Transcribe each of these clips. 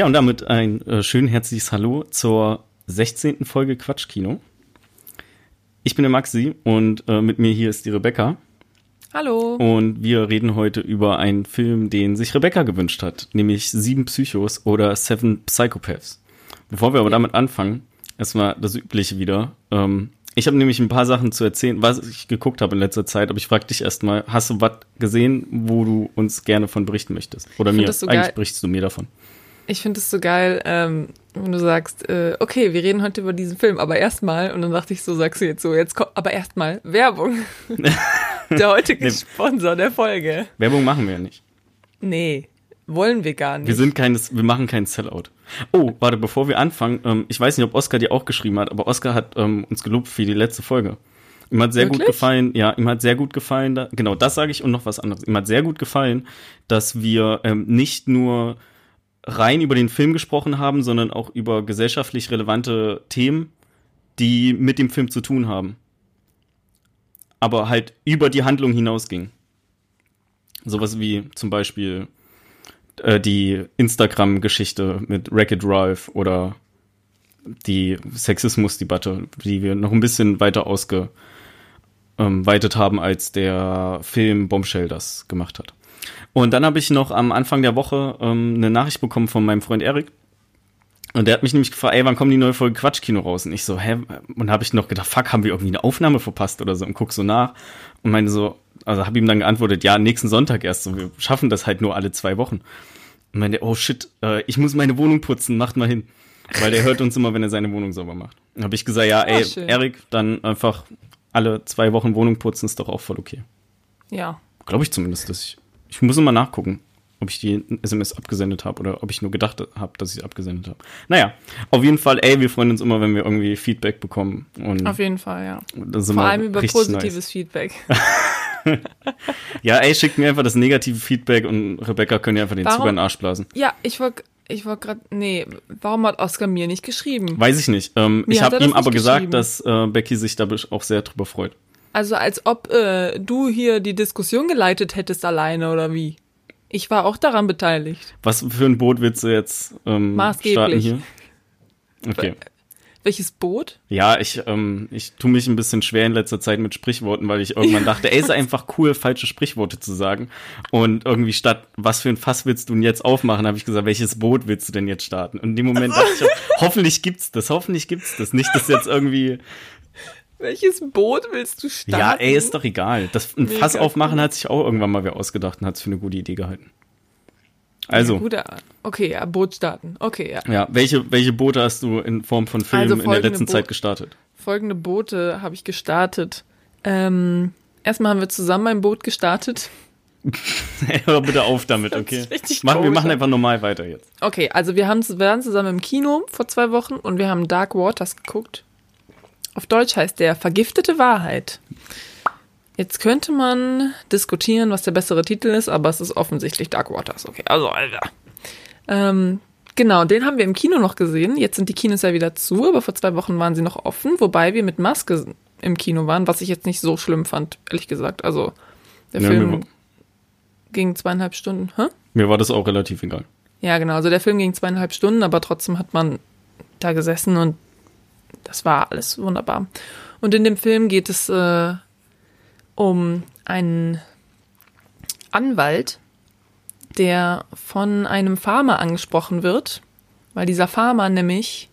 Ja, und damit ein äh, schön herzliches Hallo zur 16. Folge Quatschkino. Ich bin der Maxi und äh, mit mir hier ist die Rebecca. Hallo. Und wir reden heute über einen Film, den sich Rebecca gewünscht hat, nämlich Sieben Psychos oder Seven Psychopaths. Bevor wir aber damit anfangen, erstmal das Übliche wieder. Ähm, ich habe nämlich ein paar Sachen zu erzählen, was ich geguckt habe in letzter Zeit, aber ich frage dich erstmal, hast du was gesehen, wo du uns gerne von berichten möchtest? Oder mir? Eigentlich geil. berichtest du mir davon. Ich finde es so geil, ähm, wenn du sagst, äh, okay, wir reden heute über diesen Film, aber erstmal, und dann dachte ich so, sagst du jetzt so, jetzt kommt, aber erstmal Werbung. der heutige Nee. Sponsor der Folge. Werbung machen wir ja nicht. Nee, wollen wir gar nicht. Wir sind keines, wir machen keinen Sellout. Oh, warte, bevor wir anfangen, ähm, ich weiß nicht, ob Oscar dir auch geschrieben hat, aber Oscar hat ähm, uns gelobt für die letzte Folge. Ihm hat sehr gut Wirklich? gefallen, ja, ihm hat sehr gut gefallen, da, genau, das sage ich und noch was anderes. Ihm hat sehr gut gefallen, dass wir ähm, nicht nur rein über den Film gesprochen haben, sondern auch über gesellschaftlich relevante Themen, die mit dem Film zu tun haben. Aber halt über die Handlung hinausging. Sowas wie zum Beispiel äh, die Instagram-Geschichte mit Wreck-It Ralph oder die Sexismus-Debatte, die wir noch ein bisschen weiter ausgeweitet haben, als der Film Bombshell das gemacht hat. Und dann habe ich noch am Anfang der Woche ähm, eine Nachricht bekommen von meinem Freund Erik. Und der hat mich nämlich gefragt, ey, wann kommt die neue Folge Quatschkino raus? Und ich so, hä? Und habe ich noch gedacht, fuck, haben wir irgendwie eine Aufnahme verpasst oder so? Und guck so nach und meine so, also habe ihm dann geantwortet, ja, nächsten Sonntag erst. So, wir schaffen das halt nur alle zwei Wochen. Und meinte, oh shit, äh, ich muss meine Wohnung putzen, macht mal hin. Weil der hört uns immer, wenn er seine Wohnung sauber macht. Dann habe ich gesagt, ja, ey, schön. Erik, dann einfach alle zwei Wochen Wohnung putzen, ist doch auch voll okay. Ja. Glaube ich zumindest, dass ich. Ich muss immer nachgucken, ob ich die SMS abgesendet habe oder ob ich nur gedacht habe, dass ich sie abgesendet habe. Naja, auf jeden Fall, ey, wir freuen uns immer, wenn wir irgendwie Feedback bekommen. Und Auf jeden Fall, ja. das ist Vor allem über positives Nice. Feedback. Ja, ey, schickt mir einfach das negative Feedback und Rebecca können ja einfach den Warum- Zucker in den Arsch blasen. Ja, ich wollte ich wollt gerade, nee, warum hat Oscar mir nicht geschrieben? Weiß ich nicht. Ähm, ich habe ihm aber gesagt, dass äh, Becky sich da auch sehr drüber freut. Also als ob äh, du hier die Diskussion geleitet hättest alleine oder wie? Ich war auch daran beteiligt. Was für ein Boot willst du jetzt ähm, Maßgeblich. starten hier? Okay. Welches Boot? Ja, ich, ähm, ich tue mich ein bisschen schwer in letzter Zeit mit Sprichworten, weil ich irgendwann dachte, ey, ist einfach cool, falsche Sprichworte zu sagen. Und irgendwie statt, was für ein Fass willst du denn jetzt aufmachen, habe ich gesagt, welches Boot willst du denn jetzt starten? Und in dem Moment dachte ich, hoffentlich gibt's das, hoffentlich gibt's das. Nicht, dass jetzt irgendwie, Welches Boot willst du starten? ja, ey, ist doch egal. Das ein Mega Fass aufmachen cool. hat sich auch irgendwann mal wer ausgedacht und hat es für eine gute Idee gehalten. Also, Ja, gut, ja. okay, ja, Boot starten. Okay, ja. ja, welche, welche Boote hast du in Form von Filmen Also in der letzten Bo- Zeit gestartet? Folgende Boote habe ich gestartet. Ähm, erstmal haben wir zusammen ein Boot gestartet. Hör bitte auf damit, okay? Machen, wir machen einfach normal weiter jetzt. Okay, also wir, haben, wir waren zusammen im Kino vor zwei Wochen und wir haben Dark Waters geguckt. Auf Deutsch heißt der Vergiftete Wahrheit. Jetzt könnte man diskutieren, was der bessere Titel ist, aber es ist offensichtlich Dark Waters. Okay, also Alter. Ähm, genau, den haben wir im Kino noch gesehen. Jetzt sind die Kinos ja wieder zu, aber vor zwei Wochen waren sie noch offen, wobei wir mit Maske im Kino waren, was ich jetzt nicht so schlimm fand, ehrlich gesagt. Also der Ja, Film ging zweieinhalb Stunden. Hä? mir war das auch relativ egal. Ja, genau. Also der Film ging zweieinhalb Stunden, aber trotzdem hat man da gesessen und das war alles wunderbar. Und in dem Film geht es äh, um einen Anwalt, der von einem Farmer angesprochen wird, weil dieser Farmer nämlich,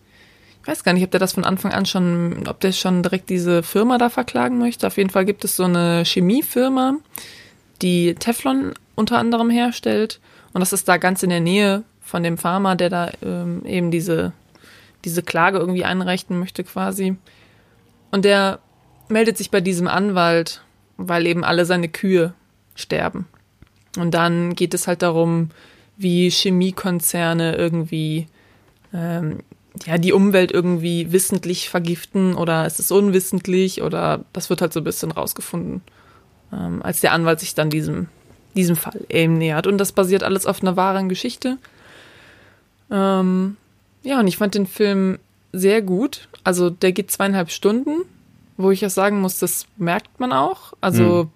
ich weiß gar nicht, ob der das von Anfang an schon, ob der schon direkt diese Firma da verklagen möchte. Auf jeden Fall gibt es so eine Chemiefirma, die Teflon unter anderem herstellt. Und das ist da ganz in der Nähe von dem Farmer, der da ähm, eben diese, diese Klage irgendwie einreichen möchte quasi. Und der meldet sich bei diesem Anwalt, weil eben alle seine Kühe sterben. Und dann geht es halt darum, wie Chemiekonzerne irgendwie ähm, ja, die Umwelt irgendwie wissentlich vergiften oder ist es unwissentlich oder das wird halt so ein bisschen rausgefunden, ähm, als der Anwalt sich dann diesem, diesem Fall eben nähert. Und das basiert alles auf einer wahren Geschichte. Ähm, ja, und ich fand den Film sehr gut. Also der geht zweieinhalb Stunden, wo ich auch sagen muss, das merkt man auch. Also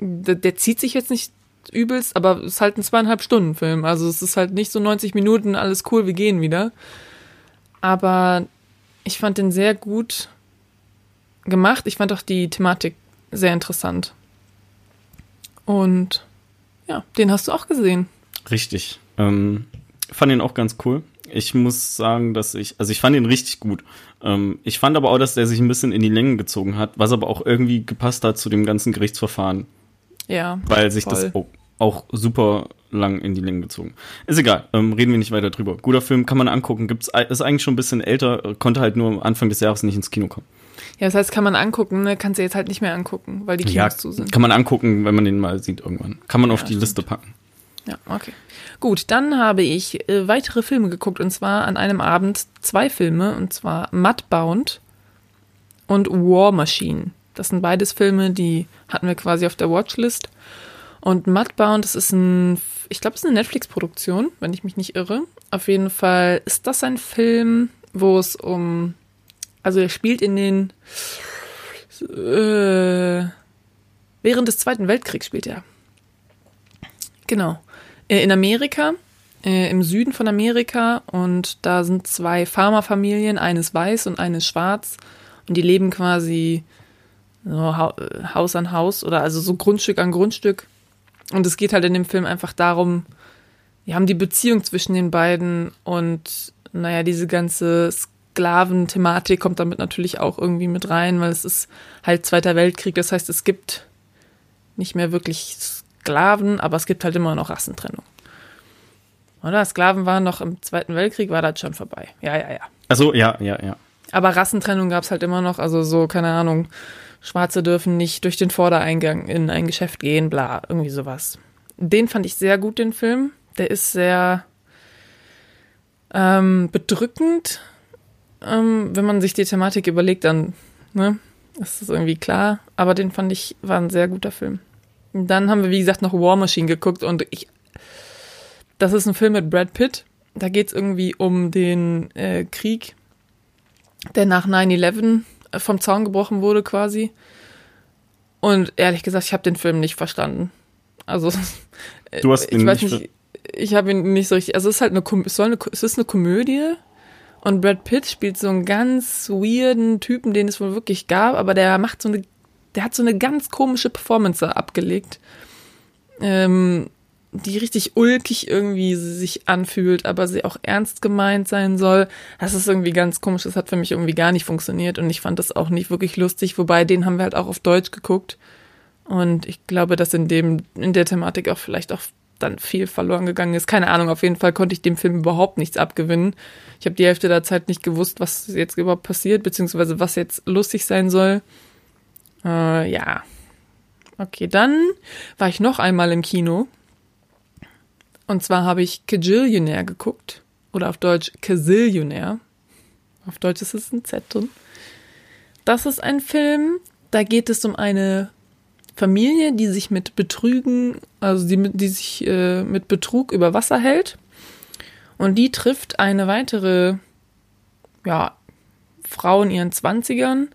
der, der zieht sich jetzt nicht übelst, aber es ist halt ein zweieinhalb Stunden Film. Also es ist halt nicht so 90 Minuten, alles cool, wir gehen wieder. Aber ich fand den sehr gut gemacht. Ich fand auch die Thematik sehr interessant. Und ja, den hast du auch gesehen. Richtig. Ähm, fand ihn auch ganz cool. Ich muss sagen, dass ich, also ich fand ihn richtig gut. Ähm, ich fand aber auch, dass der sich ein bisschen in die Länge gezogen hat, was aber auch irgendwie gepasst hat zu dem ganzen Gerichtsverfahren. Ja. Weil sich voll. das auch, auch, super lang in die Länge gezogen. Ist egal, ähm, reden wir nicht weiter drüber. Guter Film, kann man angucken. Gibt's, ist eigentlich schon ein bisschen älter, konnte halt nur Anfang des Jahres nicht ins Kino kommen. Ja, das heißt, kann man angucken, ne? kannst du jetzt halt nicht mehr angucken, weil die Kinos ja, zu sind. Kann man angucken, wenn man den mal sieht irgendwann. Kann man ja, auf die stimmt. Liste packen. Ja, okay. Gut, dann habe ich äh, weitere Filme geguckt und zwar an einem Abend zwei Filme und zwar Mudbound und War Machine. Das sind beides Filme, die hatten wir quasi auf der Watchlist. Und Mudbound, das ist ein, ich glaube, es ist eine Netflix-Produktion, wenn ich mich nicht irre. Auf jeden Fall ist das ein Film, wo es um, also er spielt in den, äh, während des Zweiten Weltkriegs spielt er. Genau. Äh, in Amerika, äh, im Süden von Amerika. Und da sind zwei Farmerfamilien, eines weiß und eines schwarz. Und die leben quasi so Haus an Haus oder also so Grundstück an Grundstück. Und es geht halt in dem Film einfach darum, wir haben die Beziehung zwischen den beiden und naja, diese ganze Sklaventhematik kommt damit natürlich auch irgendwie mit rein, weil es ist halt Zweiter Weltkrieg, das heißt, es gibt nicht mehr wirklich Sklaven, aber es gibt halt immer noch Rassentrennung. Oder? Sklaven waren noch im Zweiten Weltkrieg, war das schon vorbei. Ja, ja, ja. Achso, ja, ja, ja. Aber Rassentrennung gab es halt immer noch, also so, keine Ahnung, Schwarze dürfen nicht durch den Vordereingang in ein Geschäft gehen, bla, irgendwie sowas. Den fand ich sehr gut, den Film. Der ist sehr ähm, bedrückend. Ähm, wenn man sich die Thematik überlegt, dann ne, ist es irgendwie klar. Aber den fand ich, war ein sehr guter Film. Dann haben wir, wie gesagt, noch War Machine geguckt und ich. Das ist ein Film mit Brad Pitt. Da geht es irgendwie um den äh, Krieg, der nach 9-11 äh, vom Zaun gebrochen wurde, quasi. Und ehrlich gesagt, ich habe den Film nicht verstanden. Also, du hast ihn ich weiß nicht, nicht ich habe ihn nicht so richtig. Also es ist halt eine, es soll eine, es ist eine Komödie und Brad Pitt spielt so einen ganz weirden Typen, den es wohl wirklich gab, aber der macht so eine der hat so eine ganz komische Performance abgelegt, ähm, die richtig ulkig irgendwie sich anfühlt, aber sie auch ernst gemeint sein soll. Das ist irgendwie ganz komisch. Das hat für mich irgendwie gar nicht funktioniert und ich fand das auch nicht wirklich lustig. Wobei den haben wir halt auch auf Deutsch geguckt und ich glaube, dass in dem in der Thematik auch vielleicht auch dann viel verloren gegangen ist. Keine Ahnung, auf jeden Fall konnte ich dem Film überhaupt nichts abgewinnen. Ich habe die Hälfte der Zeit nicht gewusst, was jetzt überhaupt passiert, beziehungsweise was jetzt lustig sein soll. Äh, ja. Okay, dann war ich noch einmal im Kino. Und zwar habe ich Kajillionaire geguckt. Oder auf Deutsch Kazillionaire. Auf Deutsch ist es ein Z drin. Das ist ein Film, da geht es um eine Familie, die sich mit Betrügen, also die, die sich äh, mit Betrug über Wasser hält. Und die trifft eine weitere, ja, Frau in ihren Zwanzigern,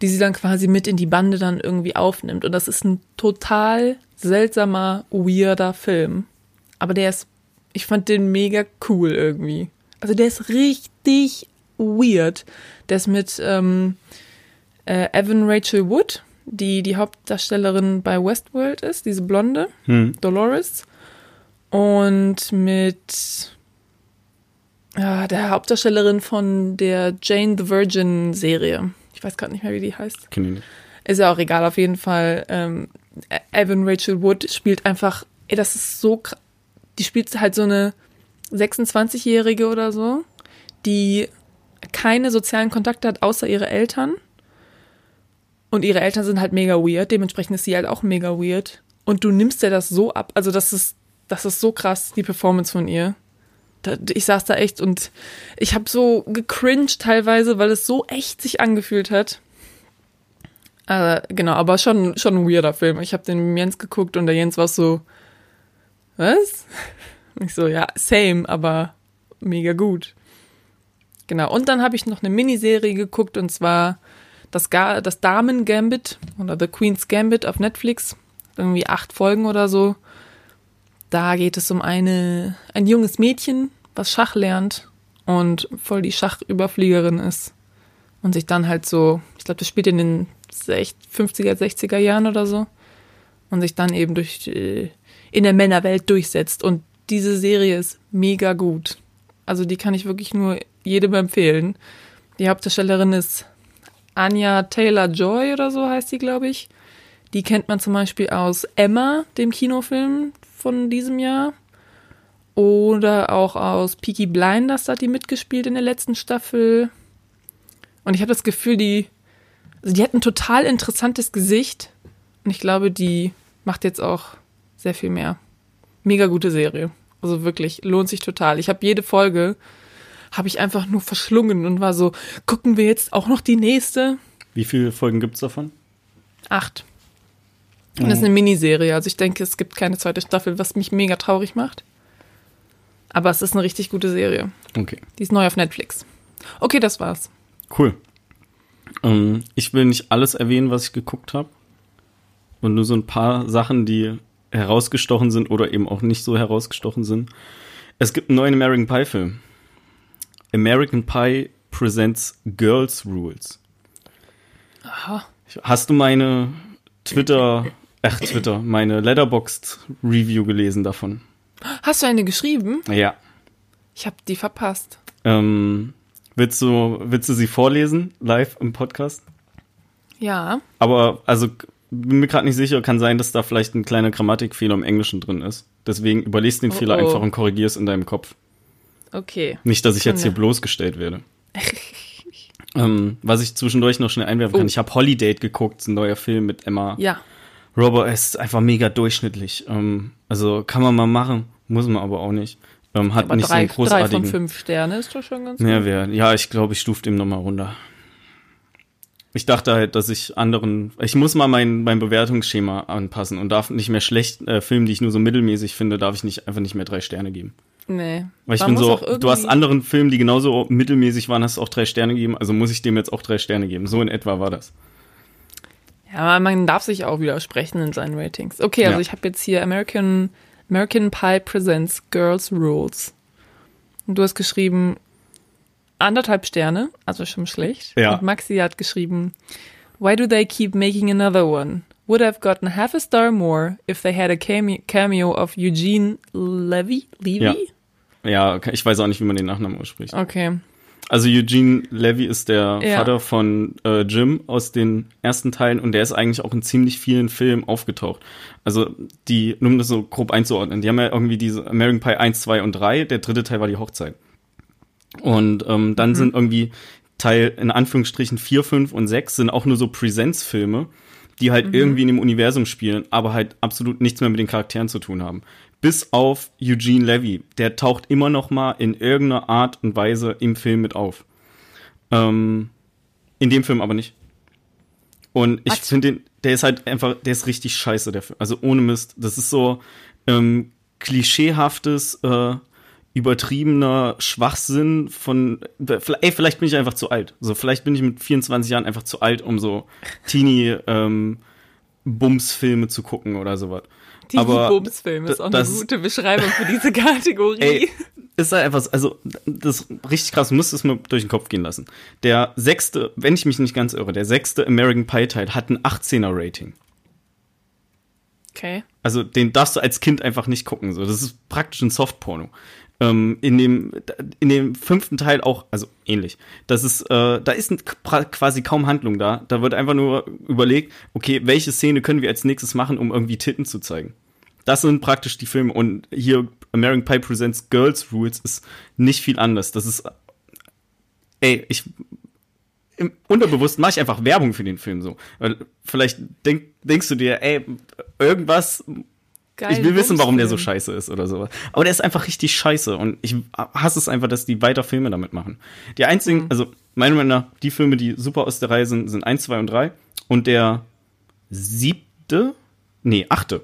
die sie dann quasi mit in die Bande dann irgendwie aufnimmt. Und das ist ein total seltsamer, weirder Film. Aber der ist, ich fand den mega cool irgendwie. Also der ist richtig weird. Der ist mit ähm, äh, Evan Rachel Wood, die die Hauptdarstellerin bei Westworld ist, diese Blonde, hm. Dolores. Und mit ja, der Hauptdarstellerin von der Jane the Virgin Serie. Ich weiß gerade nicht mehr, wie die heißt. Kenn ich nicht. Ist ja auch egal, auf jeden Fall. Ähm, Evan Rachel Wood spielt einfach, ey, das ist so krass. Die spielt halt so eine 26-Jährige oder so, die keine sozialen Kontakte hat, außer ihre Eltern. Und ihre Eltern sind halt mega weird, dementsprechend ist sie halt auch mega weird. Und du nimmst dir das so ab, also das ist, das ist so krass, die Performance von ihr ich saß da echt und ich habe so gecringed teilweise, weil es so echt sich angefühlt hat. Äh, genau, aber schon, schon ein weirder Film. Ich habe den mit Jens geguckt und der Jens war so, was? Ich so, ja, same, aber mega gut. Genau, und dann habe ich noch eine Miniserie geguckt und zwar das, das Damen Gambit oder The Queen's Gambit auf Netflix. Irgendwie acht Folgen oder so. Da geht es um eine, ein junges Mädchen, was Schach lernt und voll die Schachüberfliegerin ist. Und sich dann halt so, ich glaube, das spielt in den 50er, 60er Jahren oder so. Und sich dann eben durch, äh, in der Männerwelt durchsetzt. Und diese Serie ist mega gut. Also die kann ich wirklich nur jedem empfehlen. Die Hauptdarstellerin ist Anya Taylor Joy oder so heißt sie, glaube ich. Die kennt man zum Beispiel aus Emma, dem Kinofilm von diesem Jahr. Oder auch aus Peaky Blinders hat die mitgespielt in der letzten Staffel. Und ich habe das Gefühl, die, also die hat ein total interessantes Gesicht. Und ich glaube, die macht jetzt auch sehr viel mehr. Mega gute Serie. Also wirklich, lohnt sich total. Ich habe jede Folge, habe ich einfach nur verschlungen und war so, gucken wir jetzt auch noch die nächste? Wie viele Folgen gibt es davon? Acht. Und das ist eine Miniserie. Also ich denke, es gibt keine zweite Staffel, was mich mega traurig macht. Aber es ist eine richtig gute Serie. Okay. Die ist neu auf Netflix. Okay, das war's. Cool. Ähm, ich will nicht alles erwähnen, was ich geguckt habe. Und nur so ein paar Sachen, die herausgestochen sind oder eben auch nicht so herausgestochen sind. Es gibt einen neuen American Pie Film. American Pie presents Girls Rules. Aha. Hast du meine Twitter, ach Twitter, meine Letterboxd Review gelesen davon? Hast du eine geschrieben? Ja. Ich habe die verpasst. Ähm, willst du, willst du sie vorlesen live im Podcast? Ja. Aber also bin mir gerade nicht sicher, kann sein, dass da vielleicht ein kleiner Grammatikfehler im Englischen drin ist. Deswegen überlegst den Oh, Fehler oh. einfach und korrigierst in deinem Kopf. Okay. Nicht, dass ich jetzt hier bloßgestellt werde. ähm, was ich zwischendurch noch schnell einwerfen kann, Oh. ich habe Holiday geguckt, ein neuer Film mit Emma. Ja. Robert ist einfach mega durchschnittlich. Ähm, also kann man mal machen, muss man aber auch nicht. Ähm, hat Aber nicht so drei, einen drei von großartigen fünf Sterne ist doch schon ganz gut. Mehrwert. Ja, ich glaube, ich stufe dem nochmal runter. Ich dachte halt, dass ich anderen, ich muss mal mein, mein Bewertungsschema anpassen und darf nicht mehr schlecht, äh, Filme, die ich nur so mittelmäßig finde, darf ich nicht einfach nicht mehr drei Sterne geben. Nee. Weil ich bin so, auch du hast anderen Filmen, die genauso mittelmäßig waren, hast auch drei Sterne gegeben, also muss ich dem jetzt auch drei Sterne geben. So in etwa war das. Ja, aber man darf sich auch widersprechen in seinen Ratings. Okay, also Ja. ich habe jetzt hier American, American Pie Presents Girls Rules. Und du hast geschrieben anderthalb Sterne, also schon schlecht. Ja. Und Maxi hat geschrieben, Why do they keep making another one? Would have gotten half a star more if they had a cameo, cameo of Eugene Levy? Levy? Ja. Ja, ich weiß auch nicht, wie man den Nachnamen ausspricht. Okay. Also Eugene Levy ist der Ja. Vater von äh, Jim aus den ersten Teilen und der ist eigentlich auch in ziemlich vielen Filmen aufgetaucht. Also die, nur um das so grob einzuordnen, die haben ja irgendwie diese American Pie 1, 2 und 3, der dritte Teil war die Hochzeit. Und ähm, dann sind irgendwie Teil, in Anführungsstrichen 4, 5 und 6 sind auch nur so Präsenzfilme, die halt irgendwie in dem Universum spielen, aber halt absolut nichts mehr mit den Charakteren zu tun haben. Bis auf Eugene Levy, der taucht immer noch mal in irgendeiner Art und Weise im Film mit auf. Ähm, in dem Film aber nicht. Und ich finde den, der ist halt einfach, der ist richtig scheiße, der Film. Also ohne Mist. Das ist so ähm, klischeehaftes, äh, übertriebener Schwachsinn von, ey, vielleicht bin ich einfach zu alt. So, vielleicht bin ich mit 24 Jahren einfach zu alt, um so Teenie, ähm, Bums-Filme zu gucken oder sowas. Die Bums-Film ist auch eine das- gute Beschreibung für diese Kategorie. Ey, ist halt einfach, also, das ist richtig krass, du musst es mir durch den Kopf gehen lassen. Der sechste, wenn ich mich nicht ganz irre, der sechste American Pie Teil hat ein 18er Rating. Okay. Also, den darfst du als Kind einfach nicht gucken, so. Das ist praktisch ein Softporno. Ähm, in dem, in dem fünften Teil auch, also ähnlich. Das ist, äh, da ist quasi kaum Handlung da. Da wird einfach nur überlegt, okay, welche Szene können wir als nächstes machen, um irgendwie Titten zu zeigen. Das sind praktisch die Filme. Und hier American Pie Presents Girls Rules ist nicht viel anders. Das ist, ey, ich, im Unterbewusst mache ich einfach Werbung für den Film so. Weil vielleicht denk, denkst du dir, ey, irgendwas Geil. ich will wissen, warum der so scheiße ist oder sowas. Aber der ist einfach richtig scheiße und ich hasse es einfach, dass die weiter Filme damit machen. Die einzigen, also meiner Meinung nach, die Filme, die super aus der Reihe sind, sind 1, 2 und 3. Und der siebte, nee, achte.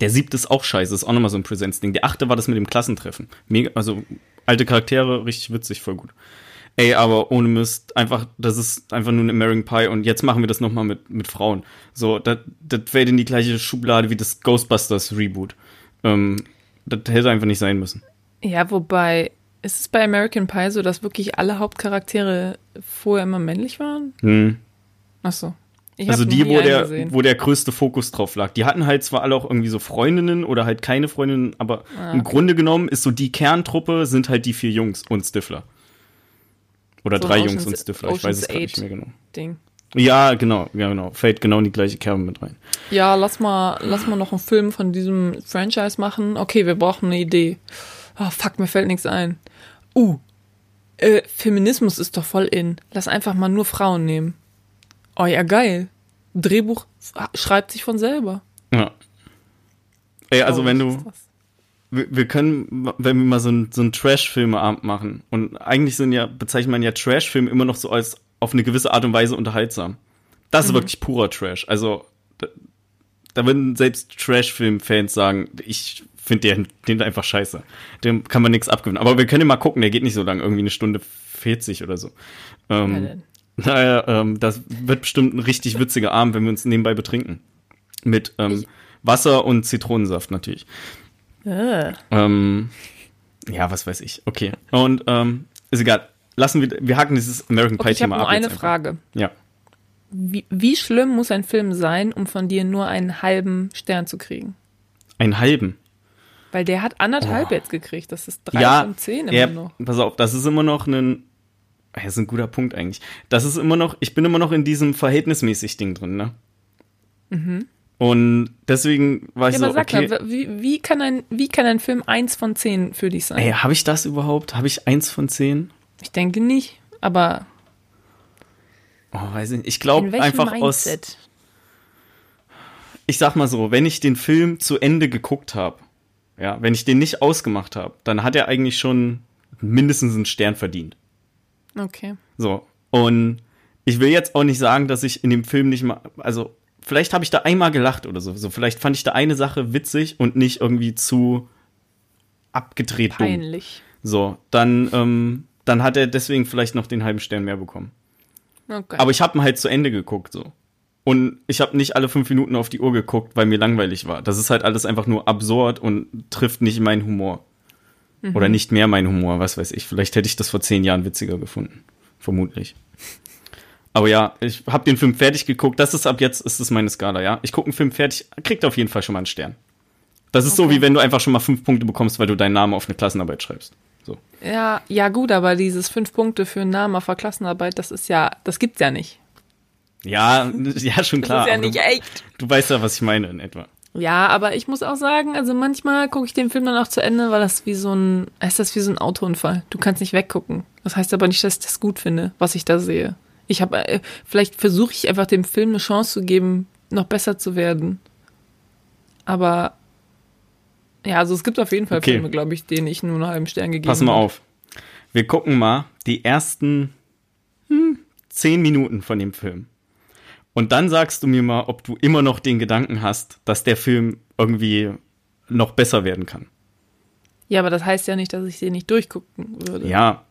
Der siebte ist auch scheiße, ist auch nochmal so ein Präsenzding. Der achte war das mit dem Klassentreffen. Mega, also alte Charaktere, richtig witzig, voll gut. Ey, aber ohne Mist, einfach, das ist einfach nur ein American Pie und jetzt machen wir das nochmal mit, mit Frauen. So, das, fällt in die gleiche Schublade wie das Ghostbusters Reboot. Ähm, das hätte einfach nicht sein müssen. Ja, wobei, ist es bei American Pie so, dass wirklich alle Hauptcharaktere vorher immer männlich waren? Hm. Ach so. Ich Also die, wo der, gesehen. wo der größte Fokus drauf lag. Die hatten halt zwar alle auch irgendwie so Freundinnen oder halt keine Freundinnen, aber Ah, im okay. Grunde genommen ist so die Kerntruppe sind halt die vier Jungs und Stifler. Oder So drei Ocean's- Jungs und Stifler, ich weiß es gar nicht mehr genau. Ding. Ja, genau, ja, genau. Fällt genau in die gleiche Kerbe mit rein. Ja, lass mal, lass mal noch einen Film von diesem Franchise machen. Okay, wir brauchen eine Idee. Oh, fuck, mir fällt nichts ein. Uh, äh, Feminismus ist doch voll in. Lass einfach mal nur Frauen nehmen. Oh ja, geil. Drehbuch schreibt sich von selber. Ja. Ey, also wenn du. Wir, wir können, wenn wir mal so ein, so ein Trash-Filmeabend machen und eigentlich sind ja, bezeichnet man ja Trash-Filme immer noch so als auf eine gewisse Art und Weise unterhaltsam. Das ist wirklich purer Trash. Also, da, da würden selbst Trash-Film-Fans sagen, ich finde den, den einfach scheiße. Dem kann man nichts abgewinnen. Aber wir können ja mal gucken, der geht nicht so lang, irgendwie eine Stunde 40 oder so. Ja, Ähm, denn. naja, ähm, das wird bestimmt ein richtig witziger Abend, wenn wir uns nebenbei betrinken. Mit ähm, Wasser und Zitronensaft natürlich. Äh. Ähm, ja, was weiß ich. Okay. Und ähm, ist egal. Lassen wir, wir haken dieses American Okay, ich habe Pie-Thema nur ab. eine jetzt einfach. Frage. Ja. Wie, wie schlimm muss ein Film sein, um von dir nur einen halben Stern zu kriegen? Einen halben. Weil der hat anderthalb jetzt gekriegt. Das ist drei Oh. ja, von zehn immer ja, noch. pass auf, das ist immer noch ein, das ist ein guter Punkt eigentlich. Das ist immer noch, ich bin immer noch in diesem verhältnismäßig Ding drin, ne? Und deswegen war ich. Ja, so, aber sag okay. mal, wie, wie, kann ein, wie kann ein Film eins von zehn für dich sein? Ey, habe ich das überhaupt? Habe ich eins von zehn? Ich denke nicht, aber Oh, weiß ich nicht. Ich glaube einfach aus, Mindset? ich sag mal so, wenn ich den Film zu Ende geguckt habe, ja, wenn ich den nicht ausgemacht habe, dann hat er eigentlich schon mindestens einen Stern verdient. Okay. So. Und ich will jetzt auch nicht sagen, dass ich in dem Film nicht mal, also vielleicht habe ich da einmal gelacht oder so. so. Vielleicht fand ich da eine Sache witzig und nicht irgendwie zu abgedreht dumm. Peinlich. So, dann, ähm, dann hat er deswegen vielleicht noch den halben Stern mehr bekommen. Okay. Aber ich habe ihn halt zu Ende geguckt, so. Und ich habe nicht alle fünf Minuten auf die Uhr geguckt, weil mir langweilig war. Das ist halt alles einfach nur absurd und trifft nicht meinen Humor. Oder nicht mehr meinen Humor, was weiß ich. Vielleicht hätte ich das vor zehn Jahren witziger gefunden. Vermutlich. Aber ja, ich habe den Film fertig geguckt. Das ist ab jetzt, ist das meine Skala, ja. Ich gucke einen Film fertig, kriegt auf jeden Fall schon mal einen Stern. Das ist so, Okay. wie wenn du einfach schon mal fünf Punkte bekommst, weil du deinen Namen auf eine Klassenarbeit schreibst. So. ja, ja gut, aber dieses fünf Punkte für einen Namen auf der Klassenarbeit, das ist ja, das gibt's ja nicht. Ja, ja, schon Das klar. ist ja nicht du, echt. du weißt ja, was ich meine in etwa. Ja, aber ich muss auch sagen, also manchmal gucke ich den Film dann auch zu Ende, weil das wie so ein, ist das wie so ein Autounfall. Du kannst nicht weggucken. Das heißt aber nicht, dass ich das gut finde, was ich da sehe. Ich habe, äh, vielleicht versuche ich einfach dem Film eine Chance zu geben, noch besser zu werden. Aber ja, also es gibt auf jeden Fall Okay. Filme, glaube ich, denen ich nur einen halben Stern gegeben Pass mal habe. auf. Wir gucken mal die ersten hm, zehn Minuten von dem Film. Und dann sagst du mir mal, ob du immer noch den Gedanken hast, dass der Film irgendwie noch besser werden kann. Ja, aber das heißt ja nicht, dass ich den nicht durchgucken würde. Ja.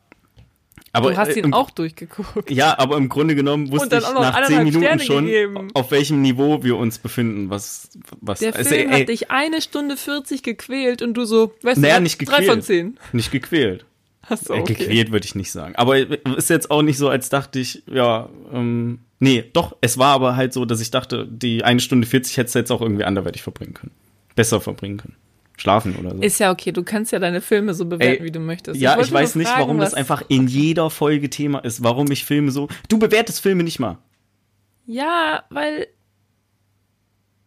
Aber du hast äh, ihn im, auch durchgeguckt. Ja, aber im Grunde genommen wusste ich nach zehn Minuten Sterne schon, gegeben. auf welchem Niveau wir uns befinden. Was, was, Der also, Film ey, hat dich eine Stunde 40 gequält und du so, weißt Naja, du, nicht drei gequält. von zehn. nicht gequält. Achso, Äh, okay. Gequält würde ich nicht sagen. Aber ist jetzt auch nicht so, als dachte ich, ja, ähm, nee, doch, es war aber halt so, dass ich dachte, die eine Stunde 40 hättest du jetzt auch irgendwie anderweitig verbringen können. Besser verbringen können. Schlafen oder so. Ist ja okay, du kannst ja deine Filme so bewerten, Ey, wie du möchtest. ja, wollte ich weiß nicht, fragen, warum das einfach in jeder Folge Thema ist, warum ich Filme so. Du bewertest Filme nicht mal. Ja, weil.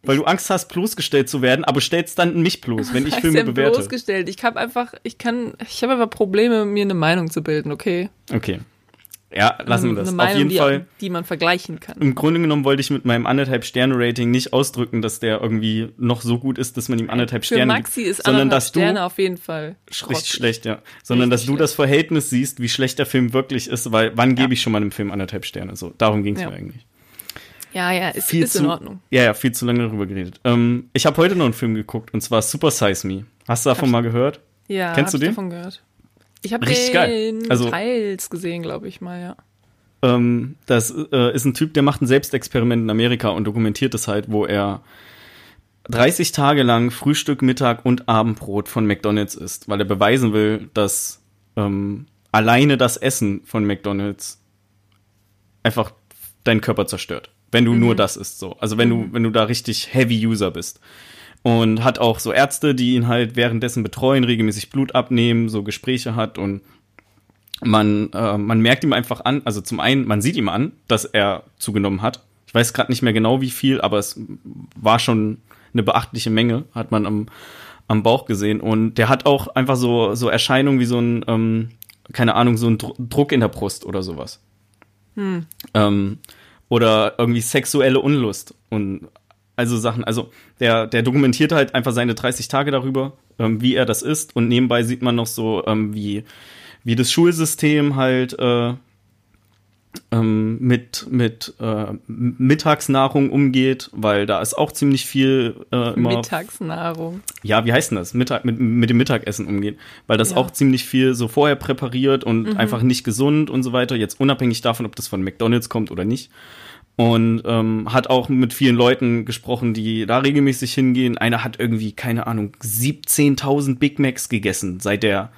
Weil du Angst hast, bloßgestellt zu werden, aber stellst dann mich bloß, wenn ich Filme bewerte. bloßgestellt. Ich habe einfach, ich kann, ich habe einfach Probleme, mir eine Meinung zu bilden, okay? Okay. Ja, lassen wir das. Eine Meinung, Auf jeden die, Fall. die man vergleichen kann. Im Grunde genommen wollte ich mit meinem anderthalb Sterne-Rating nicht ausdrücken, dass der irgendwie noch so gut ist, dass man ihm anderthalb Für Sterne Maxi gibt, ist sondern anderthalb dass du Sterne auf jeden Fall richtig schlecht, ja, sondern dass du das Verhältnis siehst, wie schlecht der Film wirklich ist, weil wann gebe ich schon mal einem Film anderthalb Sterne? So, darum ging es Ja. mir eigentlich. Ja, ja, ist, Viel ist zu, in Ordnung. Ja, ja, viel zu lange darüber geredet. Ähm, ich habe heute noch einen Film geguckt und zwar Super Size Me. Hast du davon mal gehört? Ja, Kennst hab du ich den? davon gehört. Ich habe den geil. Also- teils gesehen, glaube ich mal, ja. Ähm, das äh, ist ein Typ, der macht ein Selbstexperiment in Amerika und dokumentiert es halt, wo er 30 Tage lang Frühstück, Mittag und Abendbrot von McDonald's isst, weil er beweisen will, dass ähm, alleine das Essen von McDonald's einfach deinen Körper zerstört. Wenn du mhm. nur das isst, so. Also wenn mhm. du, wenn du da richtig Heavy User bist. Und hat auch so Ärzte, die ihn halt währenddessen betreuen, regelmäßig Blut abnehmen, so Gespräche hat und man, äh, man merkt ihm einfach an, also zum einen, man sieht ihm an, dass er zugenommen hat. Ich weiß gerade nicht mehr genau wie viel, aber es war schon eine beachtliche Menge, hat man am, am Bauch gesehen. Und der hat auch einfach so, so Erscheinungen wie so ein, ähm, keine Ahnung, so ein Druck in der Brust oder sowas. Hm. Ähm, oder irgendwie sexuelle Unlust und also Sachen. Also der, der dokumentiert halt einfach seine 30 Tage darüber, ähm, wie er das ist. Und nebenbei sieht man noch so, ähm, wie, wie das Schulsystem halt äh, ähm, mit, mit äh, Mittagsnahrung umgeht, weil da ist auch ziemlich viel äh, immer. Mittagsnahrung. Ja, wie heißt denn das? Mittag, mit, mit dem Mittagessen umgeht. Weil das ja. auch ziemlich viel so vorher präpariert und mhm. einfach nicht gesund und so weiter. Jetzt unabhängig davon, ob das von McDonalds kommt oder nicht. Und ähm, hat auch mit vielen Leuten gesprochen, die da regelmäßig hingehen. Einer hat irgendwie, keine Ahnung, 17.000 Big Macs gegessen, seit der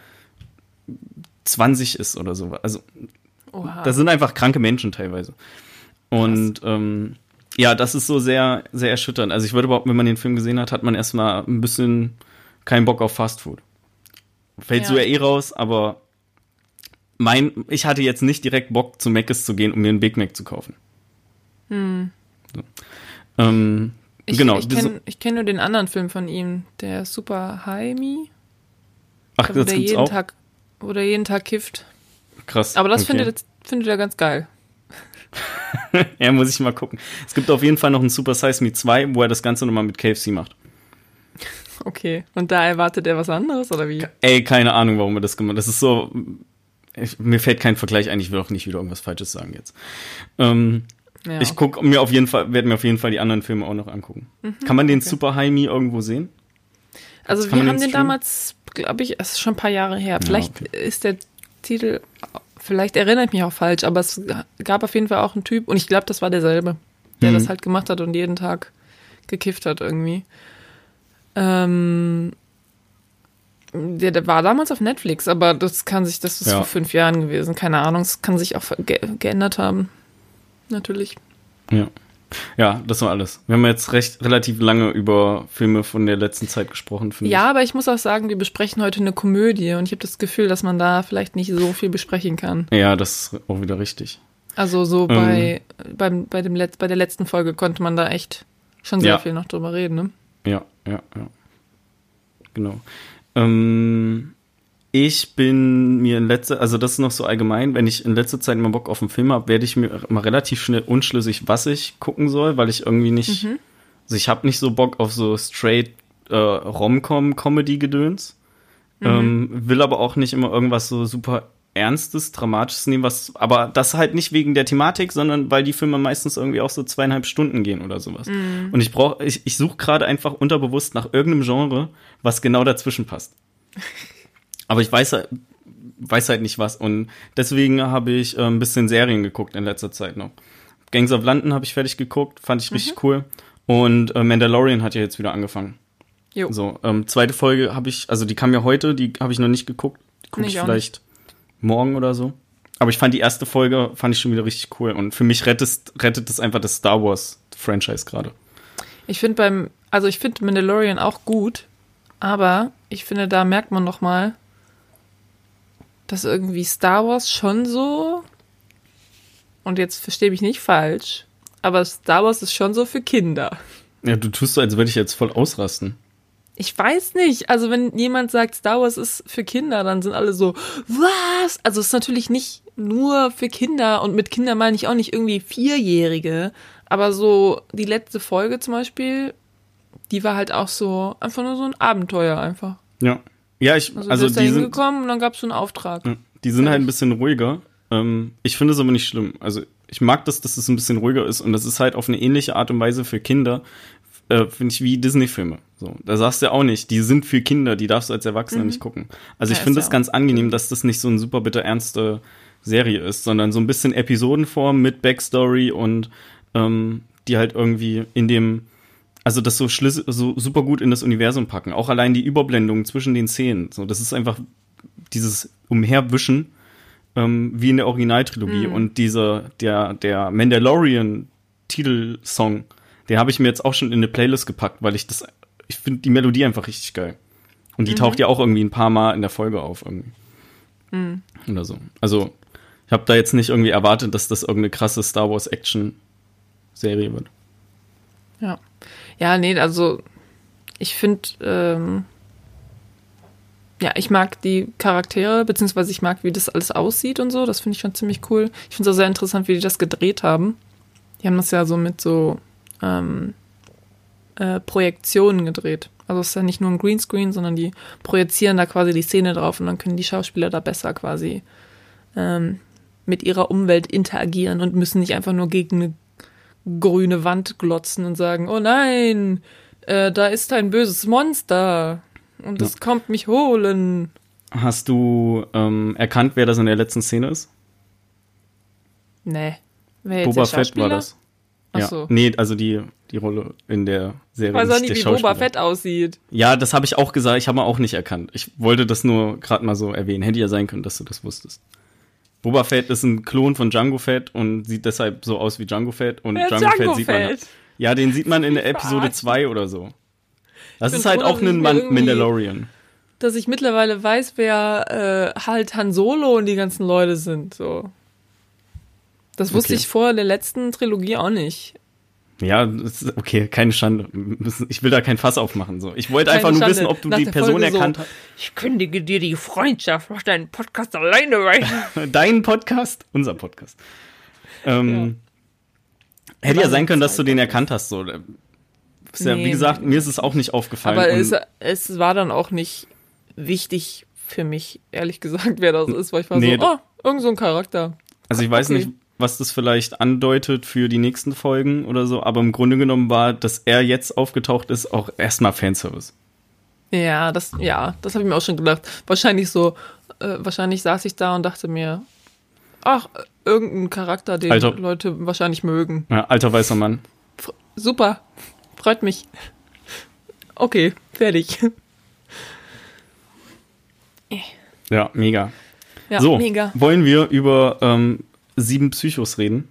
20 ist oder so. Also Oha. Das sind einfach kranke Menschen teilweise. Und ähm, ja, das ist so sehr, sehr erschütternd. Also ich würde überhaupt, wenn man den Film gesehen hat, hat man erstmal ein bisschen keinen Bock auf Fast Food. Fällt ja. so ja eh raus, aber mein, ich hatte jetzt nicht direkt Bock zu Mc's zu gehen, um mir einen Big Mac zu kaufen. Hm. So. Ähm, ich, genau. Ich kenne kenn nur den anderen Film von ihm, der Super High Me. Ach, das der jeden auch? Tag, wo der jeden Tag kifft. Krass. Aber das okay. findet, findet er ganz geil. ja, muss ich mal gucken. Es gibt auf jeden Fall noch ein Super Size Me 2, wo er das Ganze nochmal mit KFC macht. Okay. Und da erwartet er was anderes, oder wie? Ey, keine Ahnung, warum er das gemacht hat. Das ist so. Ich, mir fällt kein Vergleich ein, ich will auch nicht wieder irgendwas Falsches sagen jetzt. Ähm, ja. Ich gucke mir auf jeden Fall, werde mir auf jeden Fall die anderen Filme auch noch angucken. Mhm, kann man den okay. Super High Me irgendwo sehen? Also wir haben den, den damals, glaube ich, es ist schon ein paar Jahre her. Vielleicht ja, okay. ist der Titel, vielleicht erinnere ich mich auch falsch, aber es gab auf jeden Fall auch einen Typ, und ich glaube, das war derselbe, der mhm. das halt gemacht hat und jeden Tag gekifft hat irgendwie. Ähm, der, der, war damals auf Netflix, aber das kann sich, das ist ja. vor fünf Jahren gewesen, keine Ahnung, es kann sich auch ge geändert haben. Natürlich. Ja. Ja, das war alles. Wir haben jetzt recht relativ lange über Filme von der letzten Zeit gesprochen, finde ja, ich. Ja, aber ich muss auch sagen, wir besprechen heute eine Komödie und ich habe das Gefühl, dass man da vielleicht nicht so viel besprechen kann. Ja, das ist auch wieder richtig. Also so ähm, bei, beim, bei, dem Let bei der letzten Folge konnte man da echt schon sehr ja. viel noch drüber reden, ne? Ja, ja, ja. Genau. Ähm, ich bin mir in letzter, also das ist noch so allgemein, wenn ich in letzter Zeit mal Bock auf einen Film habe, werde ich mir mal relativ schnell unschlüssig, was ich gucken soll, weil ich irgendwie nicht, mhm. also ich habe nicht so Bock auf so straight äh, Rom-Com-Comedy-Gedöns, mhm. ähm, will aber auch nicht immer irgendwas so super Ernstes, Dramatisches nehmen, was, aber das halt nicht wegen der Thematik, sondern weil die Filme meistens irgendwie auch so zweieinhalb Stunden gehen oder sowas. Mhm. Und ich brauche, ich, ich suche gerade einfach unterbewusst nach irgendeinem Genre, was genau dazwischen passt. Aber ich weiß, weiß halt nicht was. Und deswegen habe ich äh, ein bisschen Serien geguckt in letzter Zeit noch. Gangs of London habe ich fertig geguckt, fand ich richtig mhm. cool. Und äh, Mandalorian hat ja jetzt wieder angefangen. Jo. So, ähm, zweite Folge habe ich, also die kam ja heute, die habe ich noch nicht geguckt. Die gucke ich vielleicht morgen oder so. Aber ich fand die erste Folge, fand ich schon wieder richtig cool. Und für mich rettet, rettet das einfach das Star Wars Franchise gerade. Ich finde beim, also ich finde Mandalorian auch gut, aber ich finde, da merkt man noch mal, dass irgendwie Star Wars schon so, und jetzt verstehe mich nicht falsch, aber Star Wars ist schon so für Kinder. Ja, du tust so, als würde ich jetzt voll ausrasten. Ich weiß nicht. Also, wenn jemand sagt, Star Wars ist für Kinder, dann sind alle so, was? Also, es ist natürlich nicht nur für Kinder und mit Kindern meine ich auch nicht irgendwie Vierjährige. Aber so die letzte Folge zum Beispiel, die war halt auch so, einfach nur so ein Abenteuer einfach. Ja. Ja, ich, also, also die sind gekommen und dann gab es so einen Auftrag. Die sind halt ein bisschen ruhiger. Ähm, ich finde es aber nicht schlimm. Also ich mag das, dass es ein bisschen ruhiger ist und das ist halt auf eine ähnliche Art und Weise für Kinder, äh, finde ich, wie Disney-Filme. So, da sagst du ja auch nicht, die sind für Kinder, die darfst du als Erwachsener mhm. nicht gucken. Also ich finde es ja ganz angenehm, dass das nicht so ein super bitter ernste Serie ist, sondern so ein bisschen Episodenform mit Backstory und ähm, die halt irgendwie in dem also das so, schlüssel, so super gut in das Universum packen. Auch allein die Überblendung zwischen den Szenen. So, das ist einfach dieses Umherwischen ähm, wie in der Originaltrilogie. Mhm. Und dieser, der, der Mandalorian-Titelsong, den habe ich mir jetzt auch schon in eine Playlist gepackt, weil ich das, ich finde die Melodie einfach richtig geil. Und die Mhm. taucht ja auch irgendwie ein paar Mal in der Folge auf irgendwie. Mhm. Oder so. Also, ich habe da jetzt nicht irgendwie erwartet, dass das irgendeine krasse Star Wars Action-Serie wird. Ja. Ja, nee, also ich finde, ähm, ja, ich mag die Charaktere, beziehungsweise ich mag, wie das alles aussieht und so. Das finde ich schon ziemlich cool. Ich finde es auch sehr interessant, wie die das gedreht haben. Die haben das ja so mit so ähm, äh, Projektionen gedreht. Also es ist ja nicht nur ein Greenscreen, sondern die projizieren da quasi die Szene drauf und dann können die Schauspieler da besser quasi ähm, mit ihrer Umwelt interagieren und müssen nicht einfach nur gegen eine grüne Wand glotzen und sagen, oh nein, äh, da ist ein böses Monster und es kommt mich holen. Hast du ähm, erkannt, wer das in der letzten Szene ist? Nee. Wer Boba Fett war das. Ach Ja. so. Nee, also die, die Rolle in der Serie. Ich weiß auch nicht, wie Boba. Fett aussieht. Ja, das habe ich auch gesagt. Ich habe auch nicht erkannt. Ich wollte das nur gerade mal so erwähnen. Hätte ja sein können, dass du das wusstest. Boba Fett ist ein Klon von Django Fett und sieht deshalb so aus wie Django Fett. Und Django, Django Fett sieht man. Ja, den sieht man in der Episode Verarsch. 2 oder so. Das ist halt auch ein Mandalorian. Dass ich mittlerweile weiß, wer äh, halt Han Solo und die ganzen Leute sind. So. Das wusste Okay. ich vor der letzten Trilogie auch nicht. Ja, ist okay, keine Schande. Ich will da kein Fass aufmachen. So. Ich wollte einfach nur Schande. wissen, ob du Nach die Person Folge so. erkannt hast. Ich kündige dir die Freundschaft, mach deinen Podcast alleine weiter. Dein Podcast, unser Podcast. Ähm, Hätte ja sein können, dass du den erkannt hast. So. Ist ja, wie Nee, gesagt, nee, mir ist es auch nicht aufgefallen. Aber es, es war dann auch nicht wichtig für mich, ehrlich gesagt, wer das ist, weil ich war Nee, so, oh, irgend so ein Charakter. Also ich weiß Okay. nicht, was das vielleicht andeutet für die nächsten Folgen oder so, aber im Grunde genommen war, dass er jetzt aufgetaucht ist, auch erstmal Fanservice. Ja, das, ja, das habe ich mir auch schon gedacht. Wahrscheinlich so, äh, wahrscheinlich saß ich da und dachte mir, ach, irgendein Charakter, den Alter. Leute wahrscheinlich mögen. Ja, alter weißer Mann. F super, freut mich. Okay, fertig. Ja, mega. Ja, so, mega. wollen wir über ähm, sieben Psychos reden?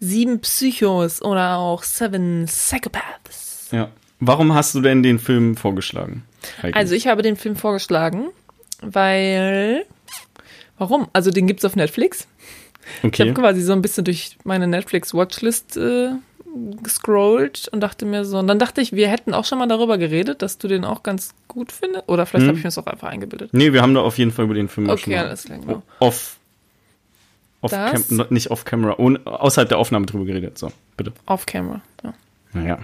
Sieben Psychos oder auch Seven Psychopaths. Ja. Warum hast du denn den Film vorgeschlagen? eigentlich? Also ich habe den Film vorgeschlagen, weil. Warum? Also den gibt's auf Netflix. Ich okay. habe quasi so ein bisschen durch meine Netflix-Watchlist äh, gescrollt und dachte mir so, und dann dachte ich, wir hätten auch schon mal darüber geredet, dass du den auch ganz gut findest. Oder vielleicht Hm. habe ich mir das auch einfach eingebildet. Nee, wir haben da auf jeden Fall über den Film auch schon Okay, mal alles klar, genau. off, off Das- cam, nicht off camera, ohne, außerhalb der Aufnahme drüber geredet. So, bitte. Off camera. Ja. Naja.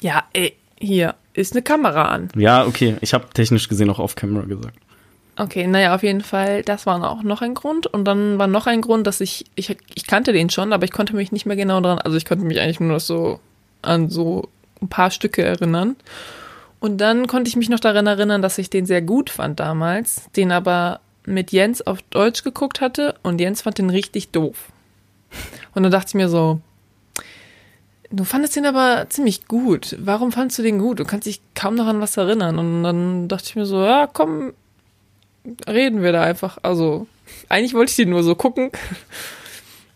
ja, ey, hier ist eine Kamera an. Ja, okay. Ich habe technisch gesehen auch off camera gesagt. Okay, naja, auf jeden Fall, das war auch noch ein Grund. Und dann war noch ein Grund, dass ich, ich, ich kannte den schon, aber ich konnte mich nicht mehr genau dran, also ich konnte mich eigentlich nur noch so an so ein paar Stücke erinnern. Und dann konnte ich mich noch daran erinnern, dass ich den sehr gut fand damals, den aber mit Jens auf Deutsch geguckt hatte und Jens fand den richtig doof. Und dann dachte ich mir so, du fandest den aber ziemlich gut. Warum fandest du den gut? Du kannst dich kaum noch an was erinnern. Und dann dachte ich mir so, ja, komm, reden wir da einfach. Also, eigentlich wollte ich den nur so gucken.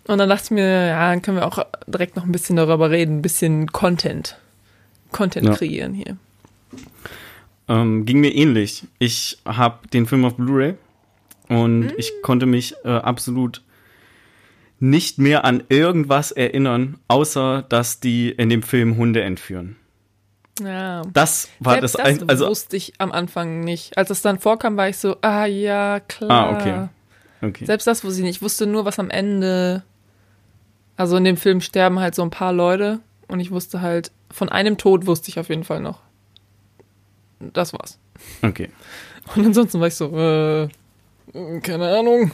Und dann dachte ich mir, ja, dann können wir auch direkt noch ein bisschen darüber reden, ein bisschen Content. Content Ja. kreieren hier. Ähm, ging mir ähnlich. Ich habe den Film auf Blu-ray und ich konnte mich äh, absolut nicht mehr an irgendwas erinnern, außer dass die in dem Film Hunde entführen. Ja. Das war Selbst das, das, ein, also wusste ich am Anfang nicht. Als es dann vorkam, war ich so, ah ja, klar. Ah, okay. okay. Selbst das wusste ich nicht. Ich wusste nur, was am Ende. Also in dem Film sterben halt so ein paar Leute und ich wusste halt, von einem Tod wusste ich auf jeden Fall noch. Das war's. Okay. Und ansonsten war ich so, äh, keine Ahnung.